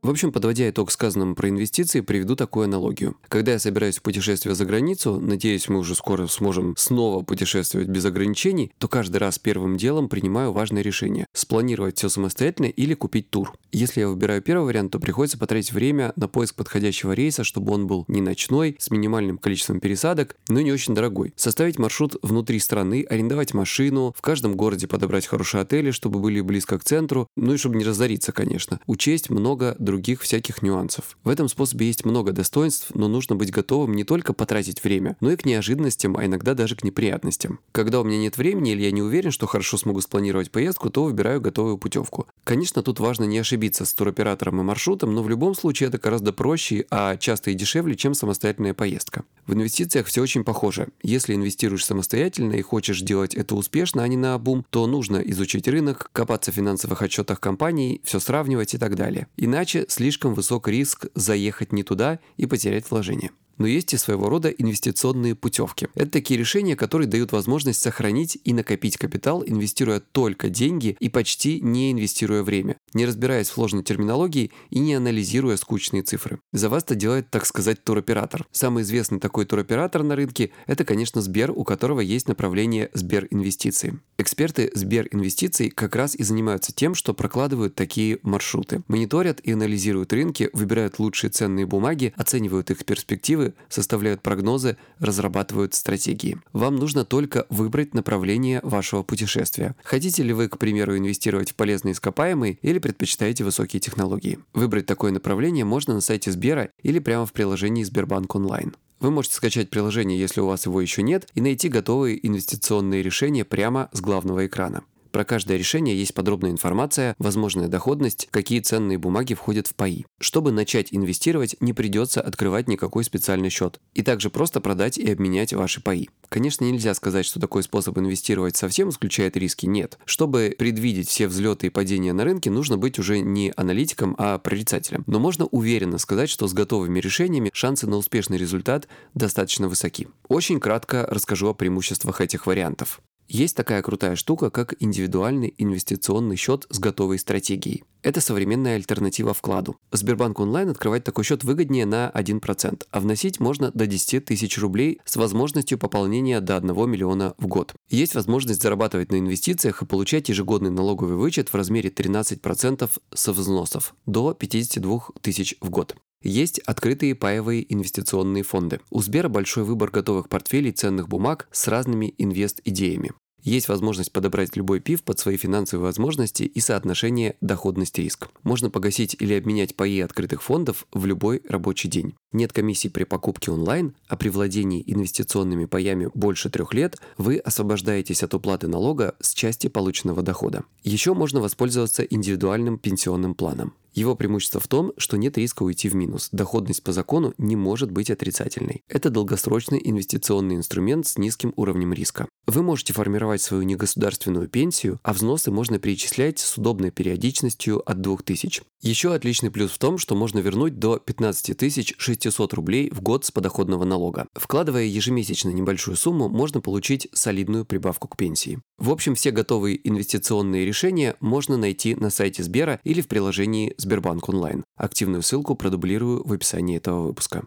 В общем, подводя итог сказанному про инвестиции, приведу такую аналогию. Когда я собираюсь в путешествие за границу, надеюсь, мы уже скоро сможем снова путешествовать без ограничений, то каждый раз первым делом принимаю важное решение – спланировать все самостоятельно или купить тур. Если я выбираю первый вариант, то приходится потратить время на поиск подходящего рейса, чтобы он был не ночной, с минимальным количеством пересадок, но не очень дорогой. Составить маршрут внутри страны, арендовать машину, в каждом городе подобрать хорошие отели, чтобы были близко к центру, ну и чтобы не разориться, конечно. Учесть много других других всяких нюансов. В этом способе есть много достоинств, но нужно быть готовым не только потратить время, но и к неожиданностям, а иногда даже к неприятностям. Когда у меня нет времени или я не уверен, что хорошо смогу спланировать поездку, то выбираю готовую путевку. Конечно, тут важно не ошибиться с туроператором и маршрутом, но в любом случае это гораздо проще, а часто и дешевле, чем самостоятельная поездка. В инвестициях все очень похоже. Если инвестируешь самостоятельно и хочешь делать это успешно, а не на бум, то нужно изучить рынок, копаться в финансовых отчетах компаний, все сравнивать и так далее. Иначе слишком высок риск заехать не туда и потерять вложение но есть и своего рода инвестиционные путевки. Это такие решения, которые дают возможность сохранить и накопить капитал, инвестируя только деньги и почти не инвестируя время, не разбираясь в сложной терминологии и не анализируя скучные цифры. За вас это делает, так сказать, туроператор. Самый известный такой туроператор на рынке – это, конечно, Сбер, у которого есть направление Сбер Инвестиции. Эксперты Сбер Инвестиций как раз и занимаются тем, что прокладывают такие маршруты. Мониторят и анализируют рынки, выбирают лучшие ценные бумаги, оценивают их перспективы активы, составляют прогнозы, разрабатывают стратегии. Вам нужно только выбрать направление вашего путешествия. Хотите ли вы, к примеру, инвестировать в полезные ископаемые или предпочитаете высокие технологии? Выбрать такое направление можно на сайте Сбера или прямо в приложении Сбербанк онлайн. Вы можете скачать приложение, если у вас его еще нет, и найти готовые инвестиционные решения прямо с главного экрана. Про каждое решение есть подробная информация, возможная доходность, какие ценные бумаги входят в паи. Чтобы начать инвестировать, не придется открывать никакой специальный счет. И также просто продать и обменять ваши паи. Конечно, нельзя сказать, что такой способ инвестировать совсем исключает риски. Нет. Чтобы предвидеть все взлеты и падения на рынке, нужно быть уже не аналитиком, а прорицателем. Но можно уверенно сказать, что с готовыми решениями шансы на успешный результат достаточно высоки. Очень кратко расскажу о преимуществах этих вариантов. Есть такая крутая штука, как индивидуальный инвестиционный счет с готовой стратегией. Это современная альтернатива вкладу. Сбербанк онлайн открывать такой счет выгоднее на 1%, а вносить можно до 10 тысяч рублей с возможностью пополнения до 1 миллиона в год. Есть возможность зарабатывать на инвестициях и получать ежегодный налоговый вычет в размере 13% со взносов до 52 тысяч в год. Есть открытые паевые инвестиционные фонды. У Сбера большой выбор готовых портфелей ценных бумаг с разными инвест-идеями. Есть возможность подобрать любой пив под свои финансовые возможности и соотношение доходность-риск. Можно погасить или обменять паи открытых фондов в любой рабочий день. Нет комиссий при покупке онлайн, а при владении инвестиционными паями больше трех лет вы освобождаетесь от уплаты налога с части полученного дохода. Еще можно воспользоваться индивидуальным пенсионным планом. Его преимущество в том, что нет риска уйти в минус. Доходность по закону не может быть отрицательной. Это долгосрочный инвестиционный инструмент с низким уровнем риска. Вы можете формировать свою негосударственную пенсию, а взносы можно перечислять с удобной периодичностью от 2000. Еще отличный плюс в том, что можно вернуть до 15 600 рублей в год с подоходного налога. Вкладывая ежемесячно небольшую сумму, можно получить солидную прибавку к пенсии. В общем, все готовые инвестиционные решения можно найти на сайте Сбера или в приложении Сбербанк онлайн. Активную ссылку продублирую в описании этого выпуска.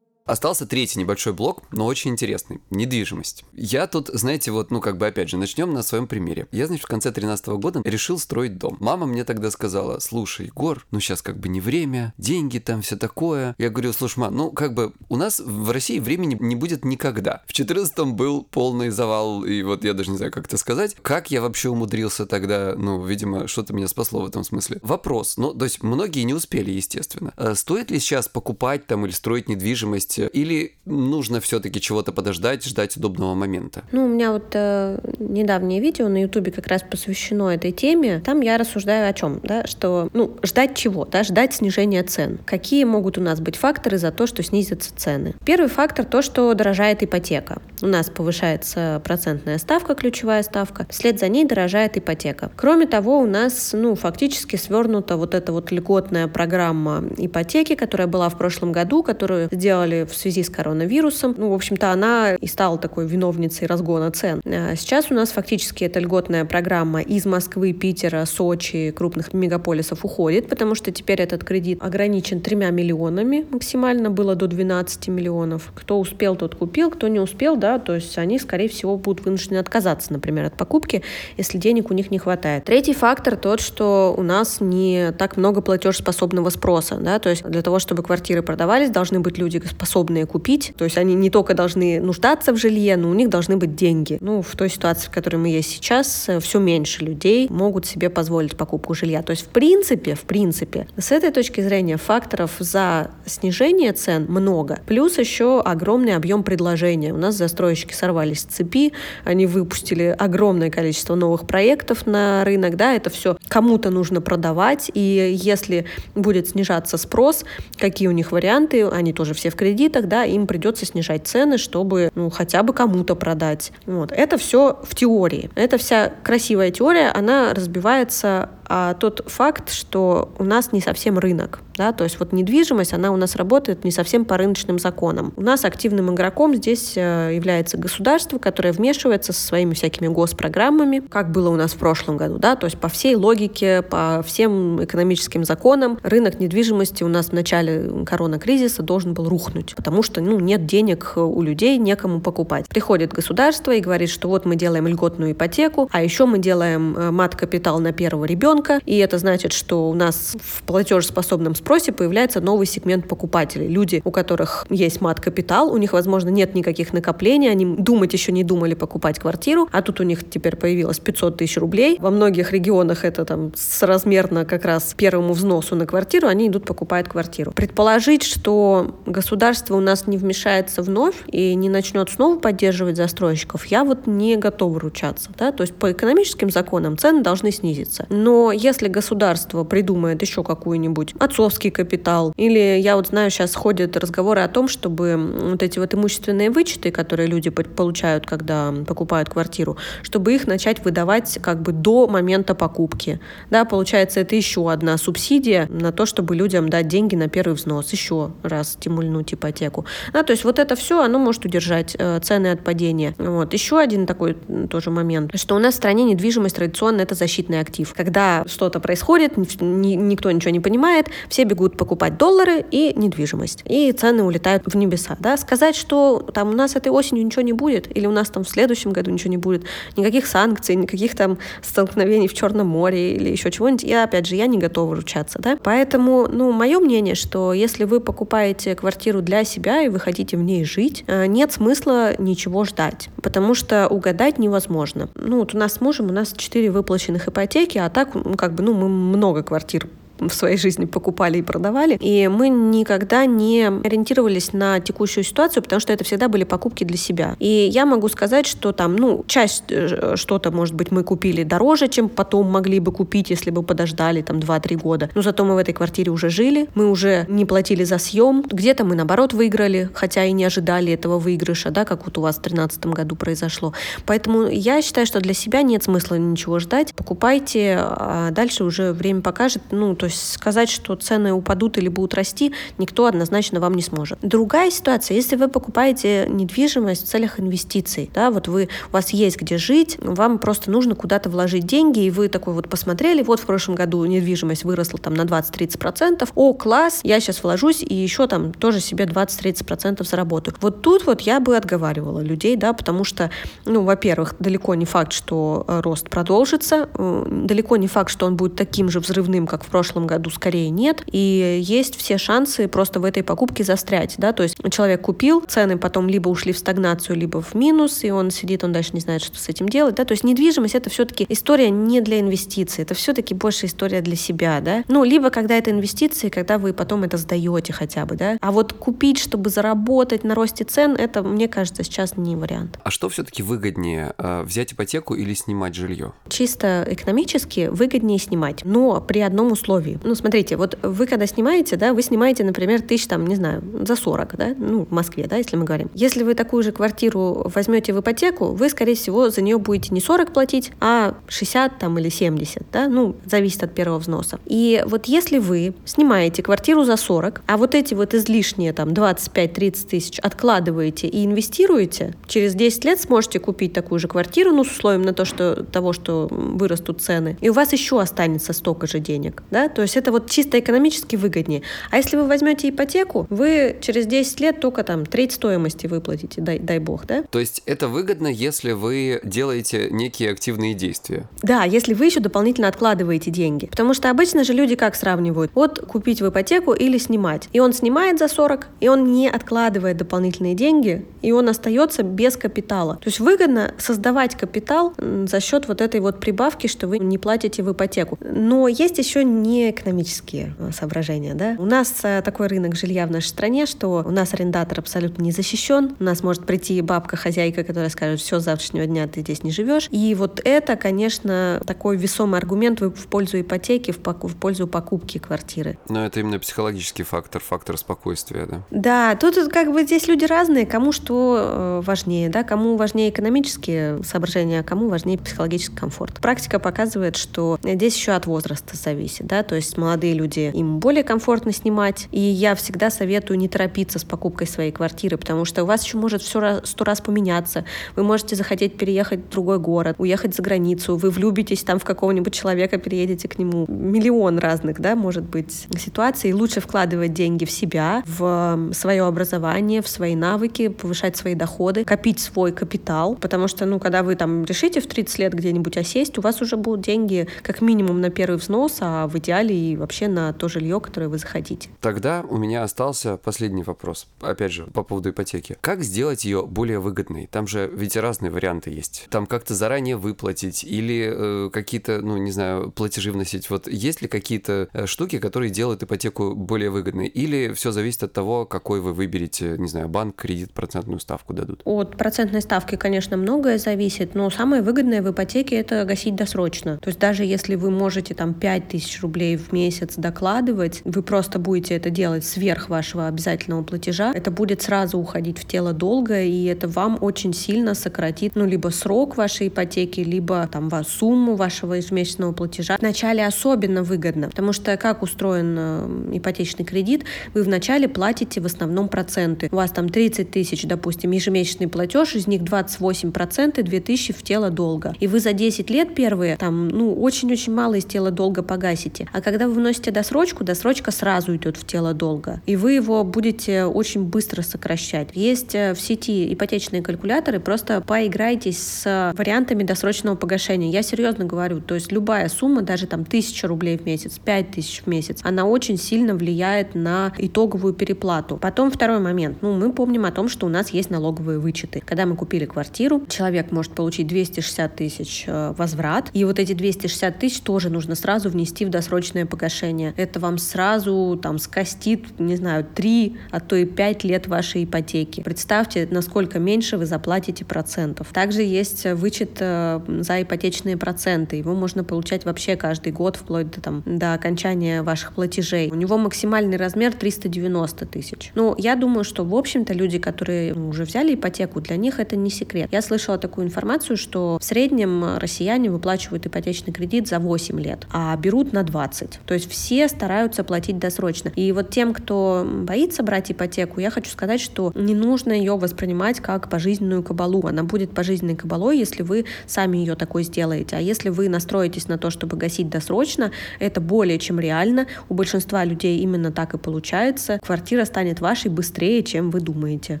Остался третий небольшой блок, но очень интересный. Недвижимость. Я тут, знаете, вот, ну, как бы, опять же, начнем на своем примере. Я, значит, в конце 13 года решил строить дом. Мама мне тогда сказала, слушай, Егор, ну, сейчас как бы не время, деньги там, все такое. Я говорю, слушай, ма, ну, как бы, у нас в России времени не будет никогда. В 14 был полный завал, и вот я даже не знаю, как это сказать. Как я вообще умудрился тогда, ну, видимо, что-то меня спасло в этом смысле. Вопрос, ну, то есть многие не успели, естественно. А стоит ли сейчас покупать там или строить недвижимость есть, или нужно все-таки чего-то подождать, ждать удобного момента? Ну, у меня вот э, недавнее видео на Ютубе как раз посвящено этой теме. Там я рассуждаю о чем, да, что, ну, ждать чего, да, ждать снижения цен. Какие могут у нас быть факторы за то, что снизятся цены? Первый фактор то, что дорожает ипотека. У нас повышается процентная ставка, ключевая ставка. Вслед за ней дорожает ипотека. Кроме того, у нас, ну, фактически свернута вот эта вот льготная программа ипотеки, которая была в прошлом году, которую сделали в связи с коронавирусом. Ну, в общем-то, она и стала такой виновницей разгона цен. А сейчас у нас фактически эта льготная программа из Москвы, Питера, Сочи, крупных мегаполисов уходит, потому что теперь этот кредит ограничен тремя миллионами максимально, было до 12 миллионов. Кто успел, тот купил, кто не успел, да, то есть они, скорее всего, будут вынуждены отказаться, например, от покупки, если денег у них не хватает. Третий фактор тот, что у нас не так много платежеспособного спроса, да, то есть для того, чтобы квартиры продавались, должны быть люди способные способные купить. То есть они не только должны нуждаться в жилье, но у них должны быть деньги. Ну, в той ситуации, в которой мы есть сейчас, э, все меньше людей могут себе позволить покупку жилья. То есть, в принципе, в принципе, с этой точки зрения факторов за снижение цен много. Плюс еще огромный объем предложения. У нас застройщики сорвались с цепи, они выпустили огромное количество новых проектов на рынок, да, это все кому-то нужно продавать, и если будет снижаться спрос, какие у них варианты, они тоже все в кредит кредитах, да, им придется снижать цены, чтобы ну, хотя бы кому-то продать. Вот. Это все в теории. Эта вся красивая теория, она разбивается а тот факт, что у нас не совсем рынок. Да? То есть вот недвижимость, она у нас работает не совсем по рыночным законам. У нас активным игроком здесь э, является государство, которое вмешивается со своими всякими госпрограммами, как было у нас в прошлом году. Да? То есть по всей логике, по всем экономическим законам рынок недвижимости у нас в начале коронакризиса должен был рухнуть, потому что ну, нет денег у людей, некому покупать. Приходит государство и говорит, что вот мы делаем льготную ипотеку, а еще мы делаем э, мат-капитал на первого ребенка, ребенка, и это значит, что у нас в платежеспособном спросе появляется новый сегмент покупателей. Люди, у которых есть мат-капитал, у них, возможно, нет никаких накоплений, они думать еще не думали покупать квартиру, а тут у них теперь появилось 500 тысяч рублей. Во многих регионах это там соразмерно как раз первому взносу на квартиру, они идут покупают квартиру. Предположить, что государство у нас не вмешается вновь и не начнет снова поддерживать застройщиков, я вот не готова ручаться. Да? То есть по экономическим законам цены должны снизиться. Но если государство придумает еще какой-нибудь отцовский капитал, или я вот знаю, сейчас ходят разговоры о том, чтобы вот эти вот имущественные вычеты, которые люди получают, когда покупают квартиру, чтобы их начать выдавать как бы до момента покупки. Да, получается, это еще одна субсидия на то, чтобы людям дать деньги на первый взнос, еще раз стимульнуть ипотеку. Да, то есть вот это все, оно может удержать э, цены от падения. Вот. Еще один такой тоже момент, что у нас в стране недвижимость традиционно это защитный актив. Когда что-то происходит, ни, никто ничего не понимает, все бегут покупать доллары и недвижимость. И цены улетают в небеса. Да? Сказать, что там у нас этой осенью ничего не будет, или у нас там в следующем году ничего не будет, никаких санкций, никаких там столкновений в Черном море или еще чего-нибудь, я, опять же, я не готова ручаться. Да? Поэтому, ну, мое мнение, что если вы покупаете квартиру для себя и вы хотите в ней жить, э, нет смысла ничего ждать, потому что угадать невозможно. Ну, вот у нас с мужем, у нас четыре выплаченных ипотеки, а так как бы, ну, мы много квартир в своей жизни покупали и продавали. И мы никогда не ориентировались на текущую ситуацию, потому что это всегда были покупки для себя. И я могу сказать, что там, ну, часть э, что-то, может быть, мы купили дороже, чем потом могли бы купить, если бы подождали там 2-3 года. Но зато мы в этой квартире уже жили, мы уже не платили за съем. Где-то мы, наоборот, выиграли, хотя и не ожидали этого выигрыша, да, как вот у вас в 2013 году произошло. Поэтому я считаю, что для себя нет смысла ничего ждать. Покупайте, а дальше уже время покажет. Ну, то есть есть сказать, что цены упадут или будут расти, никто однозначно вам не сможет. Другая ситуация, если вы покупаете недвижимость в целях инвестиций, да, вот вы, у вас есть где жить, вам просто нужно куда-то вложить деньги, и вы такой вот посмотрели, вот в прошлом году недвижимость выросла там на 20-30%, о, класс, я сейчас вложусь и еще там тоже себе 20-30% заработаю. Вот тут вот я бы отговаривала людей, да, потому что, ну, во-первых, далеко не факт, что э, рост продолжится, далеко не факт, что он будет таким же взрывным, как в прошлом году, скорее нет, и есть все шансы просто в этой покупке застрять, да, то есть человек купил, цены потом либо ушли в стагнацию, либо в минус, и он сидит, он дальше не знает, что с этим делать, да, то есть недвижимость это все-таки история не для инвестиций, это все-таки больше история для себя, да, ну, либо когда это инвестиции, когда вы потом это сдаете хотя бы, да, а вот купить, чтобы заработать на росте цен, это, мне кажется, сейчас не вариант. А что все-таки выгоднее, э, взять ипотеку или снимать жилье? Чисто экономически выгоднее снимать, но при одном условии. Ну, смотрите, вот вы когда снимаете, да, вы снимаете, например, тысяч, там, не знаю, за 40, да, ну, в Москве, да, если мы говорим. Если вы такую же квартиру возьмете в ипотеку, вы, скорее всего, за нее будете не 40 платить, а 60 там или 70, да, ну, зависит от первого взноса. И вот если вы снимаете квартиру за 40, а вот эти вот излишние там 25-30 тысяч откладываете и инвестируете, через 10 лет сможете купить такую же квартиру, ну, с условием на то, что того, что вырастут цены, и у вас еще останется столько же денег, да, то есть это вот чисто экономически выгоднее. А если вы возьмете ипотеку, вы через 10 лет только там треть стоимости выплатите, дай, дай бог, да? То есть это выгодно, если вы делаете некие активные действия? Да, если вы еще дополнительно откладываете деньги. Потому что обычно же люди как сравнивают? Вот купить в ипотеку или снимать. И он снимает за 40, и он не откладывает дополнительные деньги, и он остается без капитала. То есть выгодно создавать капитал за счет вот этой вот прибавки, что вы не платите в ипотеку. Но есть еще не экономические э, соображения. Да? У нас э, такой рынок жилья в нашей стране, что у нас арендатор абсолютно не защищен. У нас может прийти бабка-хозяйка, которая скажет, все, с завтрашнего дня ты здесь не живешь. И вот это, конечно, такой весомый аргумент в пользу ипотеки, в, в пользу покупки квартиры. Но это именно психологический фактор, фактор спокойствия, да? Да, тут как бы здесь люди разные, кому что э, важнее, да, кому важнее экономические соображения, а кому важнее психологический комфорт. Практика показывает, что здесь еще от возраста зависит, да, то есть молодые люди, им более комфортно снимать, и я всегда советую не торопиться с покупкой своей квартиры, потому что у вас еще может все сто раз поменяться, вы можете захотеть переехать в другой город, уехать за границу, вы влюбитесь там в какого-нибудь человека, переедете к нему. Миллион разных, да, может быть, ситуаций. Лучше вкладывать деньги в себя, в свое образование, в свои навыки, повышать свои доходы, копить свой капитал, потому что, ну, когда вы там решите в 30 лет где-нибудь осесть, у вас уже будут деньги как минимум на первый взнос, а в идеале и вообще на то жилье, которое вы захотите. Тогда у меня остался последний вопрос, опять же, по поводу ипотеки. Как сделать ее более выгодной? Там же ведь разные варианты есть. Там как-то заранее выплатить или э, какие-то, ну, не знаю, платежи вносить. Вот есть ли какие-то э, штуки, которые делают ипотеку более выгодной? Или все зависит от того, какой вы выберете, не знаю, банк, кредит, процентную ставку дадут? От процентной ставки, конечно, многое зависит, но самое выгодное в ипотеке это гасить досрочно. То есть даже если вы можете там 5 тысяч рублей в месяц докладывать, вы просто будете это делать сверх вашего обязательного платежа, это будет сразу уходить в тело долга, и это вам очень сильно сократит, ну, либо срок вашей ипотеки, либо там сумму вашего ежемесячного платежа. Вначале особенно выгодно, потому что как устроен э, ипотечный кредит, вы вначале платите в основном проценты. У вас там 30 тысяч, допустим, ежемесячный платеж, из них 28 проценты, 2 тысячи в тело долга. И вы за 10 лет первые там, ну, очень-очень мало из тела долга погасите. А когда вы вносите досрочку, досрочка сразу идет в тело долга. И вы его будете очень быстро сокращать. Есть э, в сети ипотечные калькуляторы, просто поиграйтесь с вариантами досрочного погашения. Я серьезно говорю, то есть любая сумма, даже там тысяча рублей в месяц, пять тысяч в месяц, она очень сильно влияет на итоговую переплату. Потом второй момент. Ну, мы помним о том, что у нас есть налоговые вычеты. Когда мы купили квартиру, человек может получить 260 тысяч э, возврат, и вот эти 260 тысяч тоже нужно сразу внести в досрочное погашение. Это вам сразу там скостит, не знаю, 3, а то и 5 лет вашей ипотеки. Представьте, насколько меньше вы заплатите процентов. Также есть вычет э, за ипотечные проценты. Его можно получать вообще каждый год, вплоть до, там, до окончания ваших платежей. У него максимальный размер 390 тысяч. Ну, я думаю, что, в общем-то, люди, которые ну, уже взяли ипотеку, для них это не секрет. Я слышала такую информацию, что в среднем россияне выплачивают ипотечный кредит за 8 лет, а берут на 20. 20. То есть все стараются платить досрочно. И вот тем, кто боится брать ипотеку, я хочу сказать, что не нужно ее воспринимать как пожизненную кабалу. Она будет пожизненной кабалой, если вы сами ее такой сделаете. А если вы настроитесь на то, чтобы гасить досрочно, это более чем реально. У большинства людей именно так и получается. Квартира станет вашей быстрее, чем вы думаете.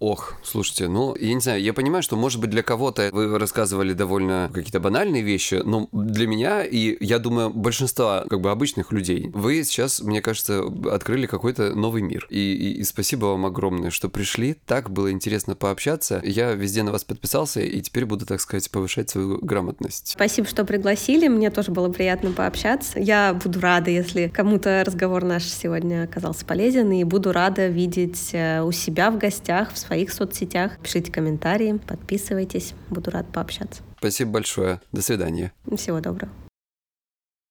Ох, слушайте, ну, я не знаю, я понимаю, что, может быть, для кого-то вы рассказывали довольно какие-то банальные вещи, но для меня и, я думаю, большинства как бы обычных людей, вы сейчас, мне кажется, открыли какой-то новый мир. И, и, и спасибо вам огромное, что пришли. Так было интересно пообщаться. Я везде на вас подписался и теперь буду, так сказать, повышать свою грамотность. Спасибо, что пригласили. Мне тоже было приятно пообщаться. Я буду рада, если кому-то разговор наш сегодня оказался полезен, и буду рада видеть э, у себя в гостях, в своих соцсетях. Пишите комментарии, подписывайтесь. Буду рад пообщаться. Спасибо большое. До свидания. Всего доброго.